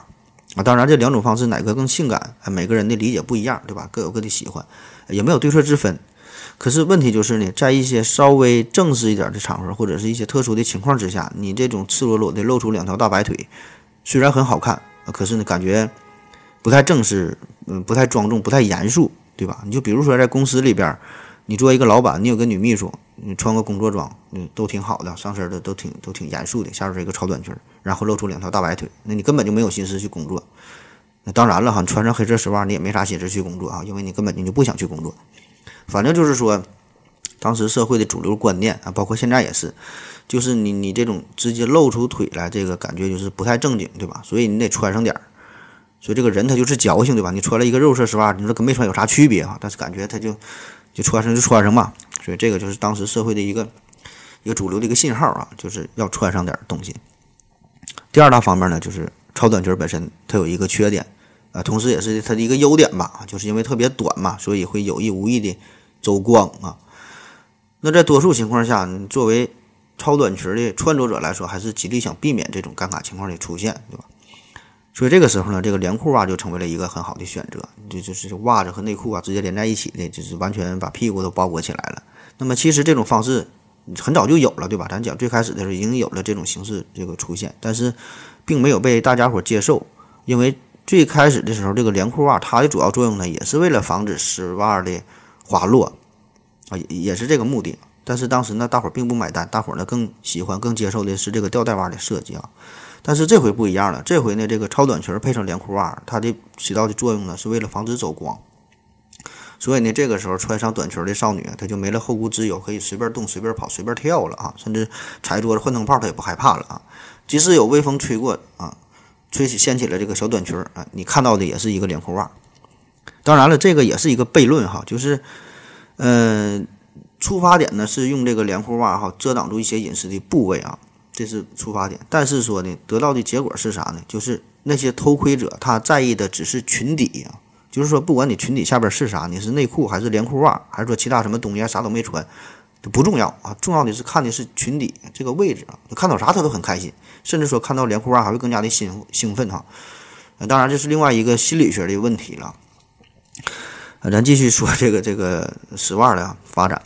啊。当然，这两种方式哪个更性感，每个人的理解不一样，对吧？各有各的喜欢。也没有对错之分，可是问题就是呢，在一些稍微正式一点的场合，或者是一些特殊的情况之下，你这种赤裸裸的露出两条大白腿，虽然很好看，可是呢，感觉不太正式，嗯，不太庄重，不太严肃，对吧？你就比如说在公司里边，你作为一个老板，你有个女秘书，你穿个工作装，嗯，都挺好的，上身的都挺都挺严肃的，下边是一个超短裙，然后露出两条大白腿，那你根本就没有心思去工作。那当然了哈，穿上黑色丝袜你也没啥心思去工作啊，因为你根本你就不想去工作。反正就是说，当时社会的主流观念啊，包括现在也是，就是你你这种直接露出腿来，这个感觉就是不太正经，对吧？所以你得穿上点儿。所以这个人他就是矫情，对吧？你穿了一个肉色丝袜，你说跟没穿有啥区别啊？但是感觉他就就穿上就穿上嘛。所以这个就是当时社会的一个一个主流的一个信号啊，就是要穿上点东西。第二大方面呢，就是超短裙本身它有一个缺点。啊，同时也是它的一个优点吧，就是因为特别短嘛，所以会有意无意的走光啊。那在多数情况下，作为超短裙的穿着者来说，还是极力想避免这种尴尬情况的出现，对吧？所以这个时候呢，这个连裤袜就成为了一个很好的选择，就就是袜子和内裤啊直接连在一起的，就是完全把屁股都包裹起来了。那么其实这种方式很早就有了，对吧？咱讲最开始的时候已经有了这种形式这个出现，但是并没有被大家伙接受，因为。最开始的时候，这个连裤袜它的主要作用呢，也是为了防止丝袜的滑落，啊，也是这个目的。但是当时呢，大伙儿并不买单，大伙儿呢更喜欢、更接受的是这个吊带袜的设计啊。但是这回不一样了，这回呢，这个超短裙配上连裤袜，它的起到的作用呢，是为了防止走光。所以呢，这个时候穿上短裙的少女，她就没了后顾之忧，可以随便动、随便跑、随便跳了啊，甚至踩桌子换灯泡她也不害怕了啊。即使有微风吹过啊，吹起掀起了这个小短裙啊，你看到的也是一个连裤袜。当然了，这个也是一个悖论哈，就是，嗯，出发点呢是用这个连裤袜哈遮挡住一些隐私的部位啊，这是出发点。但是说呢，得到的结果是啥呢？就是那些偷窥者他在意的只是裙底啊，就是说不管你裙底下边是啥，你是内裤还是连裤袜，还是说其他什么东西啊，啥都没穿，不重要啊，重要的是看的是裙底这个位置啊，看到啥他都很开心，甚至说看到连裤袜还会更加的兴兴奋哈。当然这是另外一个心理学的问题了。啊，咱继续说这个这个丝袜的发展。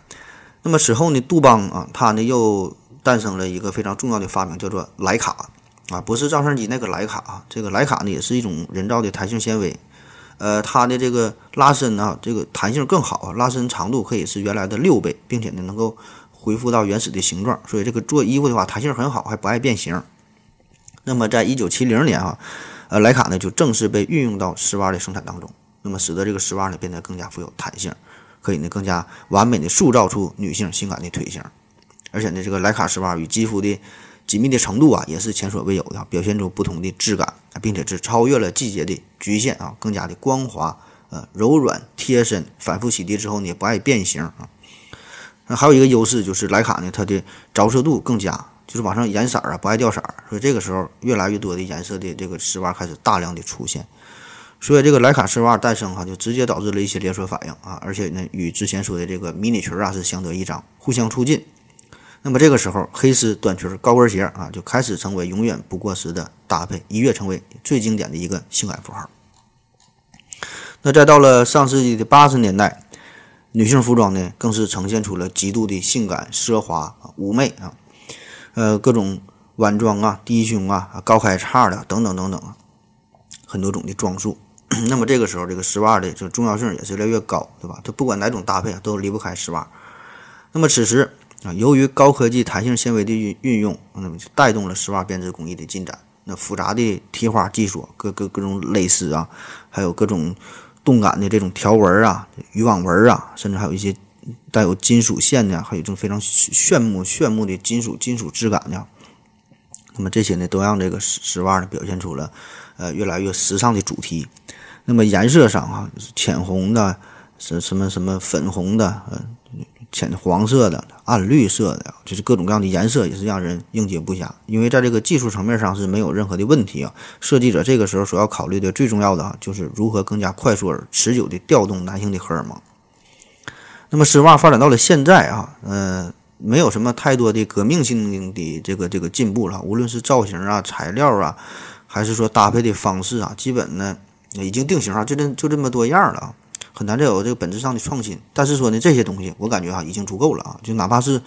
那么此后呢，杜邦啊，他呢又诞生了一个非常重要的发明，叫做莱卡啊，不是照相机那个莱卡啊。这个莱卡呢，也是一种人造的弹性纤维。呃，它的这个拉伸啊，这个弹性更好，拉伸长度可以是原来的六倍，并且呢能够恢复到原始的形状。所以这个做衣服的话，弹性很好，还不爱变形。那么在一九七零年啊，呃，莱卡呢就正式被运用到丝袜的生产当中。那么使得这个丝袜呢变得更加富有弹性，可以呢更加完美的塑造出女性性感的腿型，而且呢这个莱卡丝袜与肌肤的紧密的程度啊也是前所未有的，表现出不同的质感，并且是超越了季节的局限啊，更加的光滑、呃柔软、贴身，反复洗涤之后呢不爱变形啊。那还有一个优势就是莱卡呢它的着色度更佳，就是往上颜色啊不爱掉色，所以这个时候越来越多的颜色的这个丝袜开始大量的出现。所以这个莱卡丝袜诞生哈，就直接导致了一些连锁反应啊，而且呢，与之前说的这个迷你裙啊是相得益彰，互相促进。那么这个时候，黑丝短裙、高跟鞋啊，就开始成为永远不过时的搭配，一跃成为最经典的一个性感符号。那再到了上世纪的八十年代，女性服装呢，更是呈现出了极度的性感、奢华、妩媚啊，呃，各种晚装啊、低胸啊、高开叉的等等等等啊，很多种的装束。那么这个时候，这个丝袜的这个重要性也是越来越高，对吧？它不管哪种搭配啊，都离不开丝袜。那么此时啊，由于高科技弹性纤维的运运用，那么就带动了丝袜编织工艺的进展。那复杂的提花技术，各各各种蕾丝啊，还有各种动感的这种条纹啊、渔网纹啊，甚至还有一些带有金属线的，还有这种非常炫目炫目的金属金属质感的。那么这些呢，都让这个丝袜呢表现出了呃越来越时尚的主题。那么颜色上啊，浅红的，什什么什么粉红的，呃，浅黄色的，暗绿色的，就是各种各样的颜色，也是让人应接不暇。因为在这个技术层面上是没有任何的问题啊。设计者这个时候所要考虑的最重要的啊，就是如何更加快速而持久的调动男性的荷尔蒙。那么丝袜发展到了现在啊，呃，没有什么太多的革命性的这个这个进步了，无论是造型啊、材料啊，还是说搭配的方式啊，基本呢。已经定型啊，就这就这么多样了啊，很难再有这个本质上的创新。但是说呢，这些东西我感觉哈已经足够了啊，就哪怕是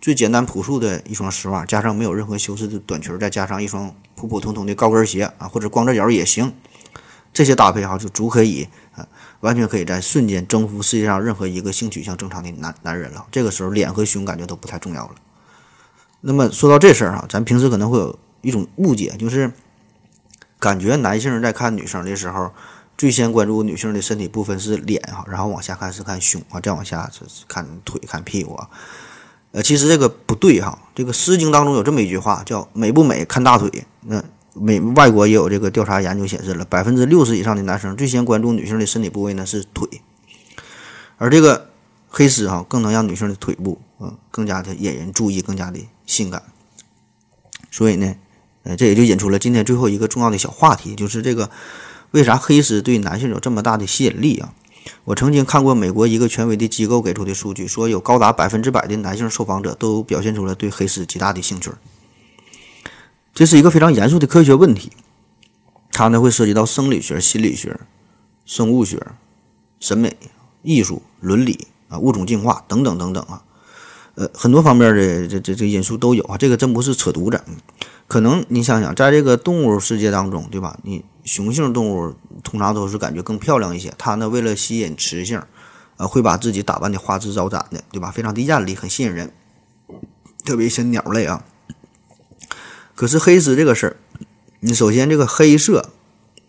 最简单朴素的一双丝袜，加上没有任何修饰的短裙，再加上一双普普通通的高跟鞋啊，或者光着脚也行，这些搭配哈就足可以啊，完全可以在瞬间征服世界上任何一个性取向正常的男男人了。这个时候脸和胸感觉都不太重要了。那么说到这事儿哈，咱平时可能会有一种误解，就是。感觉男性在看女生的时候，最先关注女性的身体部分是脸哈，然后往下看是看胸啊，再往下是看腿、看屁股啊。呃，其实这个不对哈。这个《诗经》当中有这么一句话，叫“美不美看大腿”。那美外国也有这个调查研究显示了，百分之六十以上的男生最先关注女性的身体部位呢是腿，而这个黑丝哈更能让女性的腿部嗯更加的引人注意，更加的性感。所以呢。呃，这也就引出了今天最后一个重要的小话题，就是这个为啥黑丝对男性有这么大的吸引力啊？我曾经看过美国一个权威的机构给出的数据，说有高达百分之百的男性受访者都表现出了对黑丝极大的兴趣。这是一个非常严肃的科学问题，它呢会涉及到生理学、心理学、生物学、审美、艺术、伦理啊、物种进化等等等等啊，呃，很多方面的这这这因素都有啊，这个真不是扯犊子。可能你想想，在这个动物世界当中，对吧？你雄性动物通常都是感觉更漂亮一些，它呢为了吸引雌性，呃，会把自己打扮的花枝招展的，对吧？非常的艳丽，很吸引人，特别一些鸟类啊。可是黑丝这个事儿，你首先这个黑色，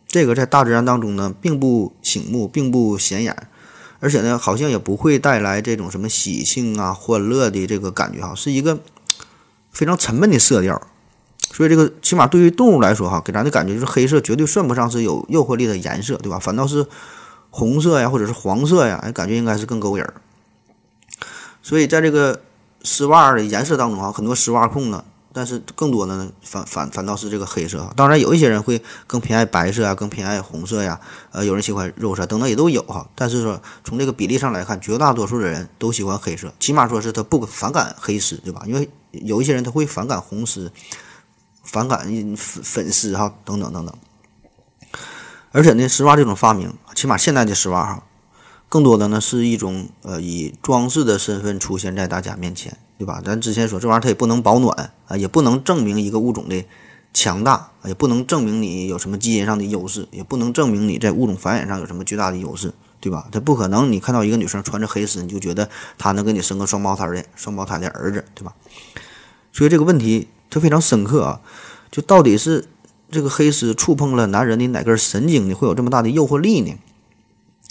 这个在大自然当中呢并不醒目，并不显眼，而且呢，好像也不会带来这种什么喜庆啊、欢乐的这个感觉哈，是一个非常沉闷的色调。所以这个起码对于动物来说哈，给咱的感觉就是黑色绝对算不上是有诱惑力的颜色，对吧？反倒是红色呀，或者是黄色呀，感觉应该是更勾人儿。所以在这个丝袜的颜色当中啊，很多丝袜控呢，但是更多的呢，反反反倒是这个黑色。当然，有一些人会更偏爱白色啊，更偏爱红色呀，呃，有人喜欢肉色等等也都有哈。但是说从这个比例上来看，绝大多数的人都喜欢黑色，起码说是他不反感黑丝，对吧？因为有一些人他会反感红丝。反感粉粉丝哈等等等等，而且呢，丝袜这种发明，起码现在的丝袜哈，更多的呢是一种呃以装饰的身份出现在大家面前，对吧？咱之前说这玩意儿它也不能保暖啊，也不能证明一个物种的强大，也不能证明你有什么基因上的优势，也不能证明你在物种繁衍上有什么巨大的优势，对吧？它不可能，你看到一个女生穿着黑丝，你就觉得她能给你生个双胞胎的双胞胎的儿子，对吧？所以这个问题。它非常深刻啊，就到底是这个黑丝触碰了男人的哪根神经呢？会有这么大的诱惑力呢？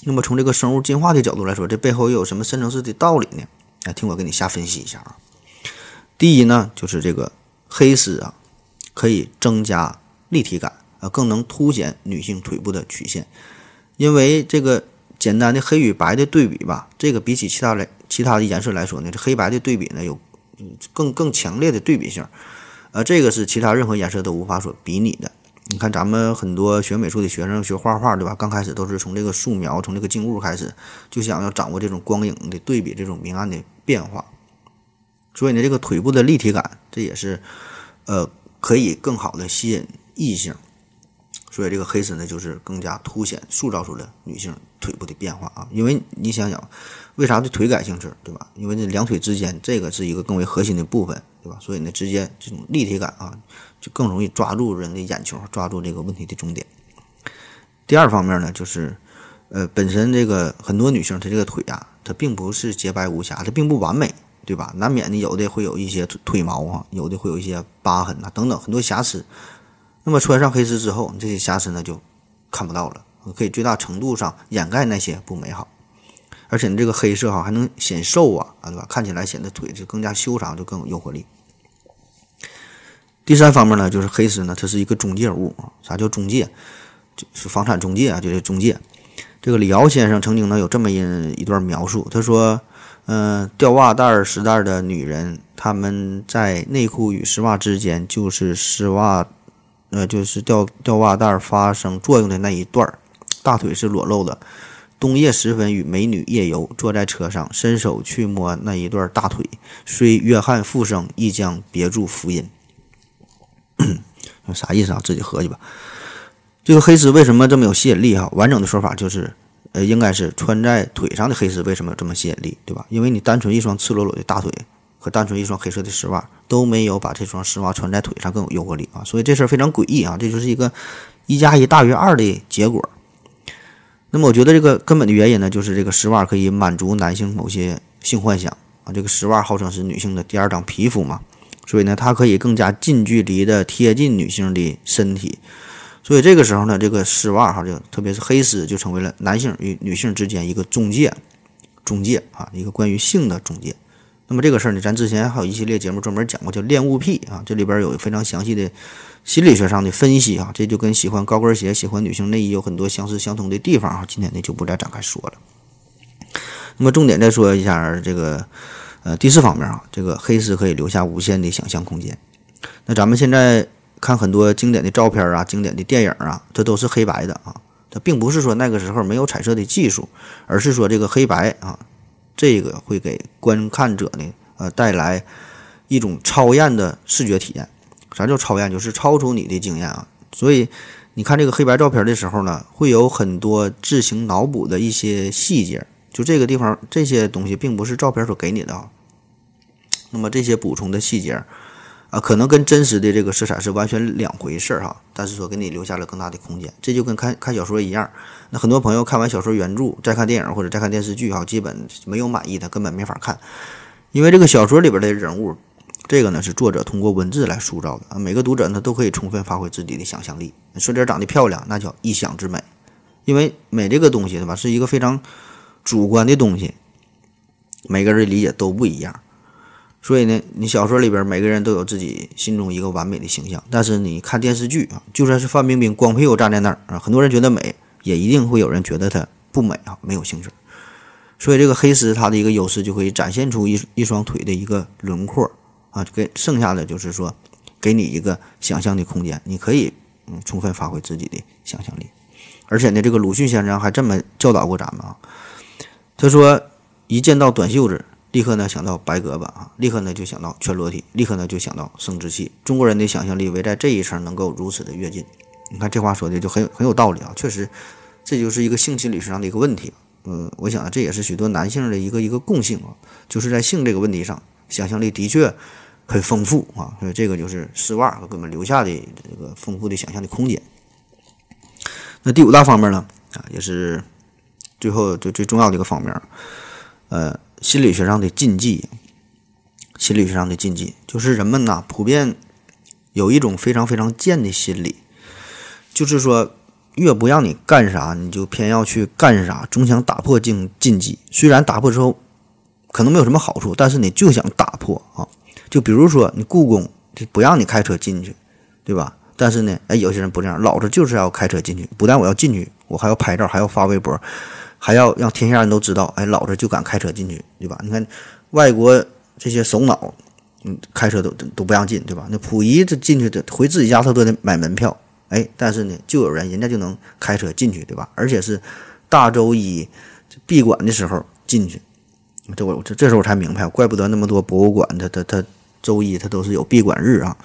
那么从这个生物进化的角度来说，这背后又有什么深层次的道理呢？来听我给你瞎分析一下啊。第一呢，就是这个黑丝啊，可以增加立体感啊，更能凸显女性腿部的曲线。因为这个简单的黑与白的对比吧，这个比起其他来其他的颜色来说呢，这黑白的对比呢有更更强烈的对比性。呃，这个是其他任何颜色都无法所比拟的。你看，咱们很多学美术的学生学画画，对吧？刚开始都是从这个素描，从这个静物开始，就想要掌握这种光影的对比，这种明暗的变化。所以呢，这个腿部的立体感，这也是呃可以更好的吸引异性。所以这个黑丝呢，就是更加凸显、塑造出了女性腿部的变化啊。因为你想想，为啥对腿感兴趣，对吧？因为这两腿之间这个是一个更为核心的部分。对吧？所以呢，直接这种立体感啊，就更容易抓住人的眼球，抓住这个问题的重点。第二方面呢，就是呃，本身这个很多女性她这个腿啊，她并不是洁白无瑕，她并不完美，对吧？难免的有的会有一些腿毛啊，有的会有一些疤痕啊等等很多瑕疵。那么穿上黑丝之后，这些瑕疵呢就看不到了，可以最大程度上掩盖那些不美好。而且呢，这个黑色哈还能显瘦啊，啊对吧？看起来显得腿就更加修长，就更有诱惑力。第三方面呢，就是黑丝呢，它是一个中介物啊。啥叫中介？就是房产中介啊，就是中介。这个李敖先生曾经呢有这么一一段描述，他说：“嗯，吊袜带儿时代的女人，她们在内裤与丝袜之间，就是丝袜，呃，就是吊吊袜带儿发生作用的那一段儿大腿是裸露的。”冬夜时分，与美女夜游，坐在车上，伸手去摸那一段大腿，虽约翰复生，亦将别住福音。啥意思啊？自己合计吧。这个黑丝为什么这么有吸引力？哈，完整的说法就是，呃，应该是穿在腿上的黑丝为什么有这么吸引力，对吧？因为你单纯一双赤裸裸的大腿和单纯一双黑色的丝袜都没有把这双丝袜穿在腿上更有诱惑力啊。所以这事儿非常诡异啊，这就是一个一加一大于二的结果。那么我觉得这个根本的原因呢，就是这个丝袜可以满足男性某些性幻想啊。这个丝袜号称是女性的第二张皮肤嘛，所以呢，它可以更加近距离的贴近女性的身体。所以这个时候呢，这个丝袜哈，就特别是黑丝，就成为了男性与女性之间一个中介，中介啊，一个关于性的中介。那么这个事儿呢，咱之前还有一系列节目专门讲过，叫恋物癖啊，这里边有非常详细的。心理学上的分析啊，这就跟喜欢高跟鞋、喜欢女性内衣有很多相似相同的地方啊。今天呢就不再展开说了。那么重点再说一下这个呃第四方面啊，这个黑丝可以留下无限的想象空间。那咱们现在看很多经典的照片啊、经典的电影啊，这都是黑白的啊。它并不是说那个时候没有彩色的技术，而是说这个黑白啊，这个会给观看者呢呃带来一种超验的视觉体验。啥叫超验？就是超出你的经验啊！所以你看这个黑白照片的时候呢，会有很多自行脑补的一些细节。就这个地方，这些东西并不是照片所给你的啊。那么这些补充的细节啊，可能跟真实的这个色彩是完全两回事儿哈。但是说给你留下了更大的空间，这就跟看看小说一样。那很多朋友看完小说原著再看电影或者再看电视剧哈，基本没有满意的，根本没法看，因为这个小说里边的人物。这个呢是作者通过文字来塑造的啊，每个读者呢都可以充分发挥自己的想象力。说点长得漂亮，那叫一想之美，因为美这个东西对吧，是一个非常主观的东西，每个人理解都不一样。所以呢，你小说里边每个人都有自己心中一个完美的形象，但是你看电视剧啊，就算是范冰冰光屁股站在那儿啊，很多人觉得美，也一定会有人觉得她不美啊，没有兴趣。所以这个黑丝它的一个优势就可以展现出一一双腿的一个轮廓啊，给剩下的就是说，给你一个想象的空间，你可以嗯充分发挥自己的想象力。而且呢，这个鲁迅先生还这么教导过咱们啊，他说一见到短袖子。立刻呢想到白胳膊啊，立刻呢就想到全裸体，立刻呢就想到生殖器。中国人的想象力围在这一层能够如此的跃进，你看这话说的就很有很有道理啊，确实，这就是一个性心理学上的一个问题。嗯，我想这也是许多男性的一个一个共性啊，就是在性这个问题上，想象力的确很丰富啊，所以这个就是丝袜给我们留下的这个丰富的想象的空间。那第五大方面呢啊，也是最后最最重要的一个方面，呃。心理学上的禁忌，心理学上的禁忌就是人们呐普遍有一种非常非常贱的心理，就是说越不让你干啥，你就偏要去干啥，总想打破禁禁忌。虽然打破之后可能没有什么好处，但是你就想打破啊。就比如说你故宫就不让你开车进去，对吧？但是呢，哎，有些人不这样，老子就是要开车进去，不但我要进去，我还要拍照，还要发微博。还要让天下人都知道，哎，老子就敢开车进去，对吧？你看，外国这些首脑，嗯，开车都都不让进，对吧？那溥仪这进去的回自己家他都得买门票，哎，但是呢，就有人人家就能开车进去，对吧？而且是大周一闭馆的时候进去，这我这这时候我才明白，怪不得那么多博物馆，它它它周一它都是有闭馆日啊。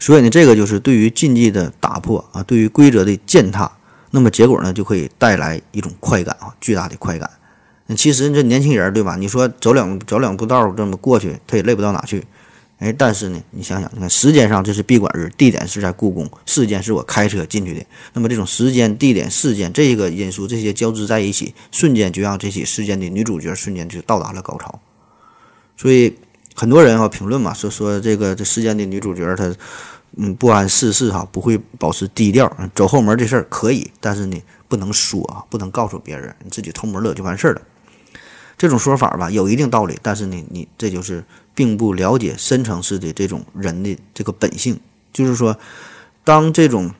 所以呢，这个就是对于禁忌的打破啊，对于规则的践踏。那么结果呢，就可以带来一种快感啊，巨大的快感。其实这年轻人对吧？你说走两走两步道这么过去，他也累不到哪去。哎，但是呢，你想想，你看时间上这是闭馆日，地点是在故宫，事件是我开车进去的。那么这种时间、地点、事件这个因素，这些交织在一起，瞬间就让这起事件的女主角瞬间就到达了高潮。所以很多人啊评论嘛，说说这个这事件的女主角她。嗯，不谙世事哈，不会保持低调，走后门这事儿可以，但是呢，不能说啊，不能告诉别人，你自己偷摸乐就完事儿了。这种说法吧，有一定道理，但是呢，你这就是并不了解深层次的这种人的这个本性，就是说，当这种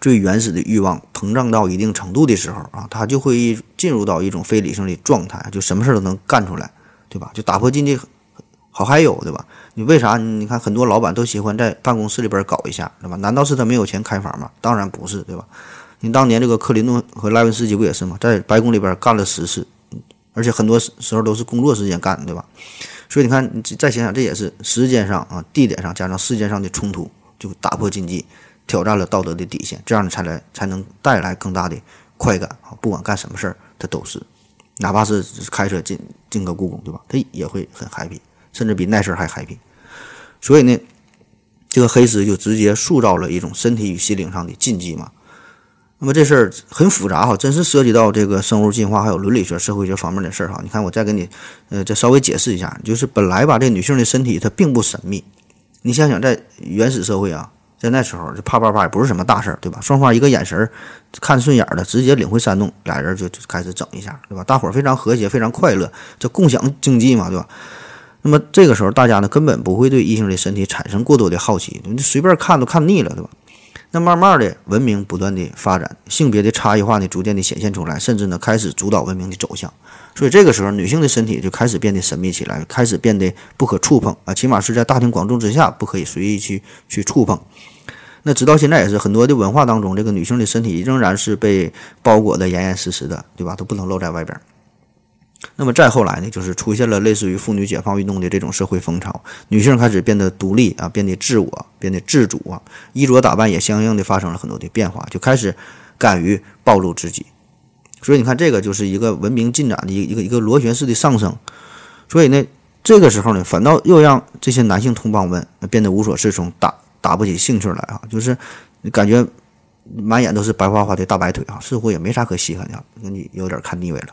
最原始的欲望膨胀到一定程度的时候啊，他就会进入到一种非理性的状态，就什么事都能干出来，对吧？就打破禁忌。好还有对吧？你为啥？你看很多老板都喜欢在办公室里边搞一下，对吧？难道是他没有钱开房吗？当然不是，对吧？你当年这个克林顿和莱文斯基不也是吗？在白宫里边干了十次，而且很多时候都是工作时间干，对吧？所以你看，你再想想，这也是时间上啊、地点上加上时间上的冲突，就打破禁忌，挑战了道德的底线，这样才来才能带来更大的快感啊！不管干什么事儿，他都是，哪怕是开车进进个故宫，对吧？他也会很 happy。甚至比那事儿还 happy，所以呢，这个黑丝就直接塑造了一种身体与心灵上的禁忌嘛。那么这事儿很复杂哈，真是涉及到这个生物进化还有伦理学、社会学方面的事儿哈。你看，我再给你，呃，再稍微解释一下，就是本来吧，这女性的身体它并不神秘。你想想，在原始社会啊，在那时候，这啪啪啪也不是什么大事儿，对吧？双方一个眼神儿看顺眼了，直接领会山洞，俩人就开始整一下，对吧？大伙儿非常和谐，非常快乐，这共享经济嘛，对吧？那么这个时候，大家呢根本不会对异性的身体产生过多的好奇，你随便看都看腻了，对吧？那慢慢的，文明不断的发展，性别的差异化呢逐渐的显现出来，甚至呢开始主导文明的走向。所以这个时候，女性的身体就开始变得神秘起来，开始变得不可触碰啊，起码是在大庭广众之下不可以随意去去触碰。那直到现在也是很多的文化当中，这个女性的身体仍然是被包裹得严严实实的，对吧？都不能露在外边。那么再后来呢，就是出现了类似于妇女解放运动的这种社会风潮，女性开始变得独立啊，变得自我，变得自主啊，衣着打扮也相应的发生了很多的变化，就开始敢于暴露自己。所以你看，这个就是一个文明进展的一一个一个螺旋式的上升。所以呢，这个时候呢，反倒又让这些男性同胞们变得无所适从，打打不起兴趣来啊，就是感觉满眼都是白花花的大白腿啊，似乎也没啥可稀罕的，你有点看腻味了。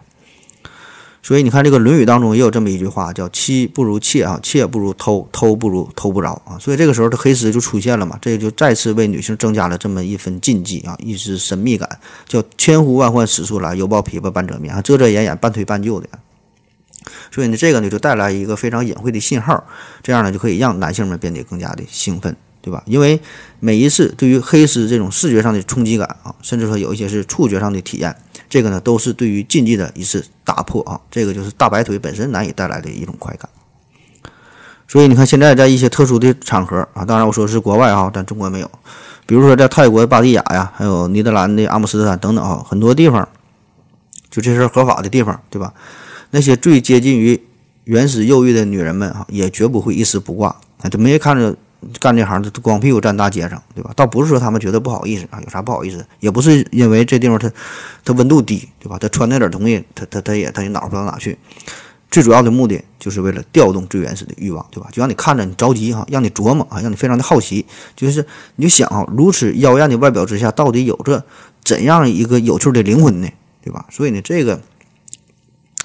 所以你看，这个《论语》当中也有这么一句话，叫“妻不如妾啊，妾不如偷，偷不如偷不着啊”。所以这个时候，这黑丝就出现了嘛，这就再次为女性增加了这么一份禁忌啊，一丝神秘感，叫“千呼万唤始出来，犹抱琵琶半遮面啊，遮遮掩掩，半推半就的”。所以呢，这个呢就带来一个非常隐晦的信号，这样呢就可以让男性们变得更加的兴奋，对吧？因为每一次对于黑丝这种视觉上的冲击感啊，甚至说有一些是触觉上的体验。这个呢，都是对于禁忌的一次打破啊！这个就是大白腿本身难以带来的一种快感。所以你看，现在在一些特殊的场合啊，当然我说是国外啊，但中国没有。比如说在泰国芭提雅呀，还有尼德兰的阿姆斯特丹等等啊，很多地方，就这是合法的地方，对吧？那些最接近于原始诱欲的女人们啊，也绝不会一丝不挂啊，就没看着。干这行的光屁股站大街上，对吧？倒不是说他们觉得不好意思啊，有啥不好意思？也不是因为这地方它它温度低，对吧？他穿那点东西，他他他也他也恼不到哪去。最主要的目的就是为了调动最原始的欲望，对吧？就让你看着你着急哈，让你琢磨啊，让你非常的好奇。就是你就想啊，如此妖艳的外表之下，到底有着怎样一个有趣的灵魂呢？对吧？所以呢，这个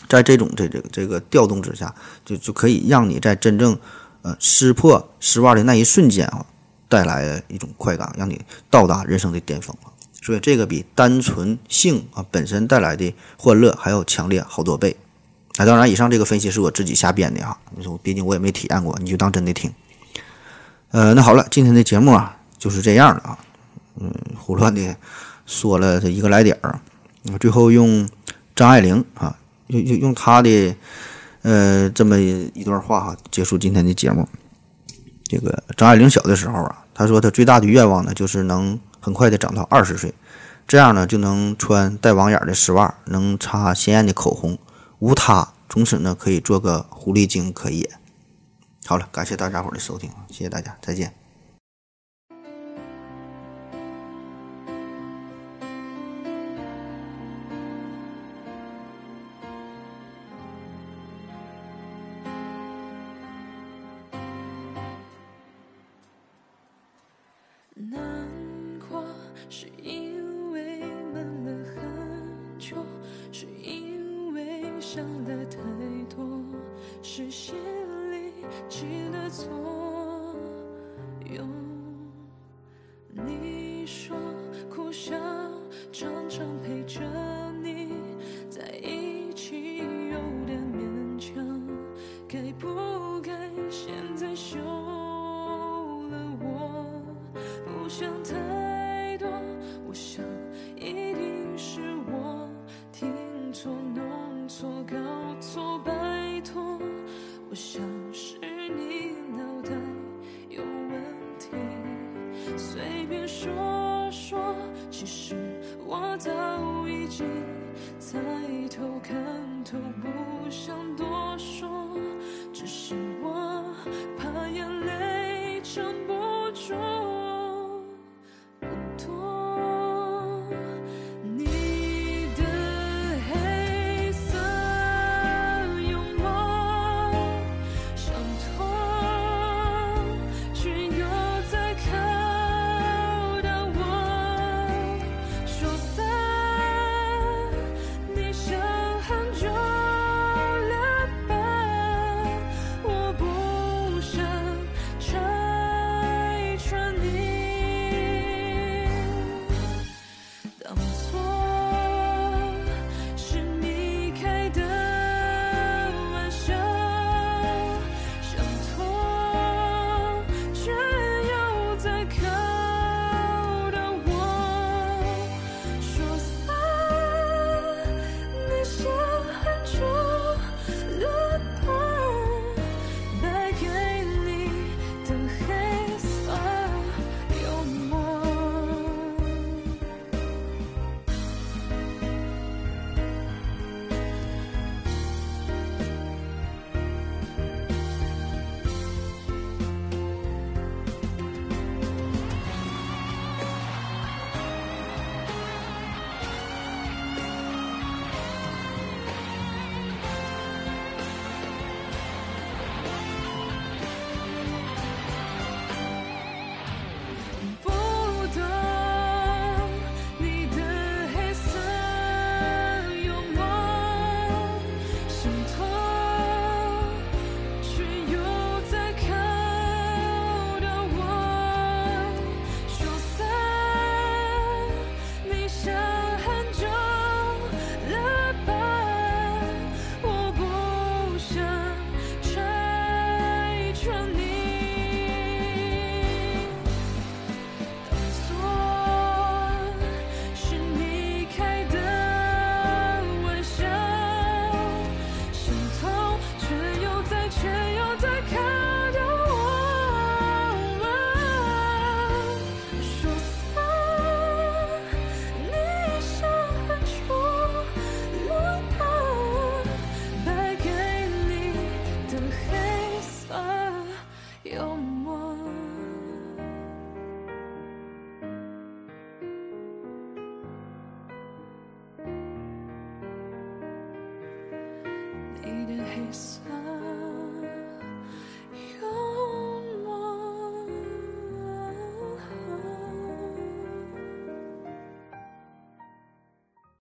在这种这这个这个调动之下，就就可以让你在真正。呃，撕破丝袜的那一瞬间啊，带来一种快感，让你到达人生的巅峰所以这个比单纯性啊本身带来的欢乐还要强烈好多倍。那当然，以上这个分析是我自己瞎编的啊，你说毕竟我也没体验过，你就当真的听。呃，那好了，今天的节目啊就是这样了啊，嗯，胡乱的说了这一个来点儿，最后用张爱玲啊，用用用她的。呃，这么一段话哈，结束今天的节目。这个张爱玲小的时候啊，她说她最大的愿望呢，就是能很快的长到二十岁，这样呢就能穿带网眼的丝袜，能擦鲜艳的口红，无他，从此呢可以做个狐狸精可以。好了，感谢大家伙的收听，谢谢大家，再见。想他。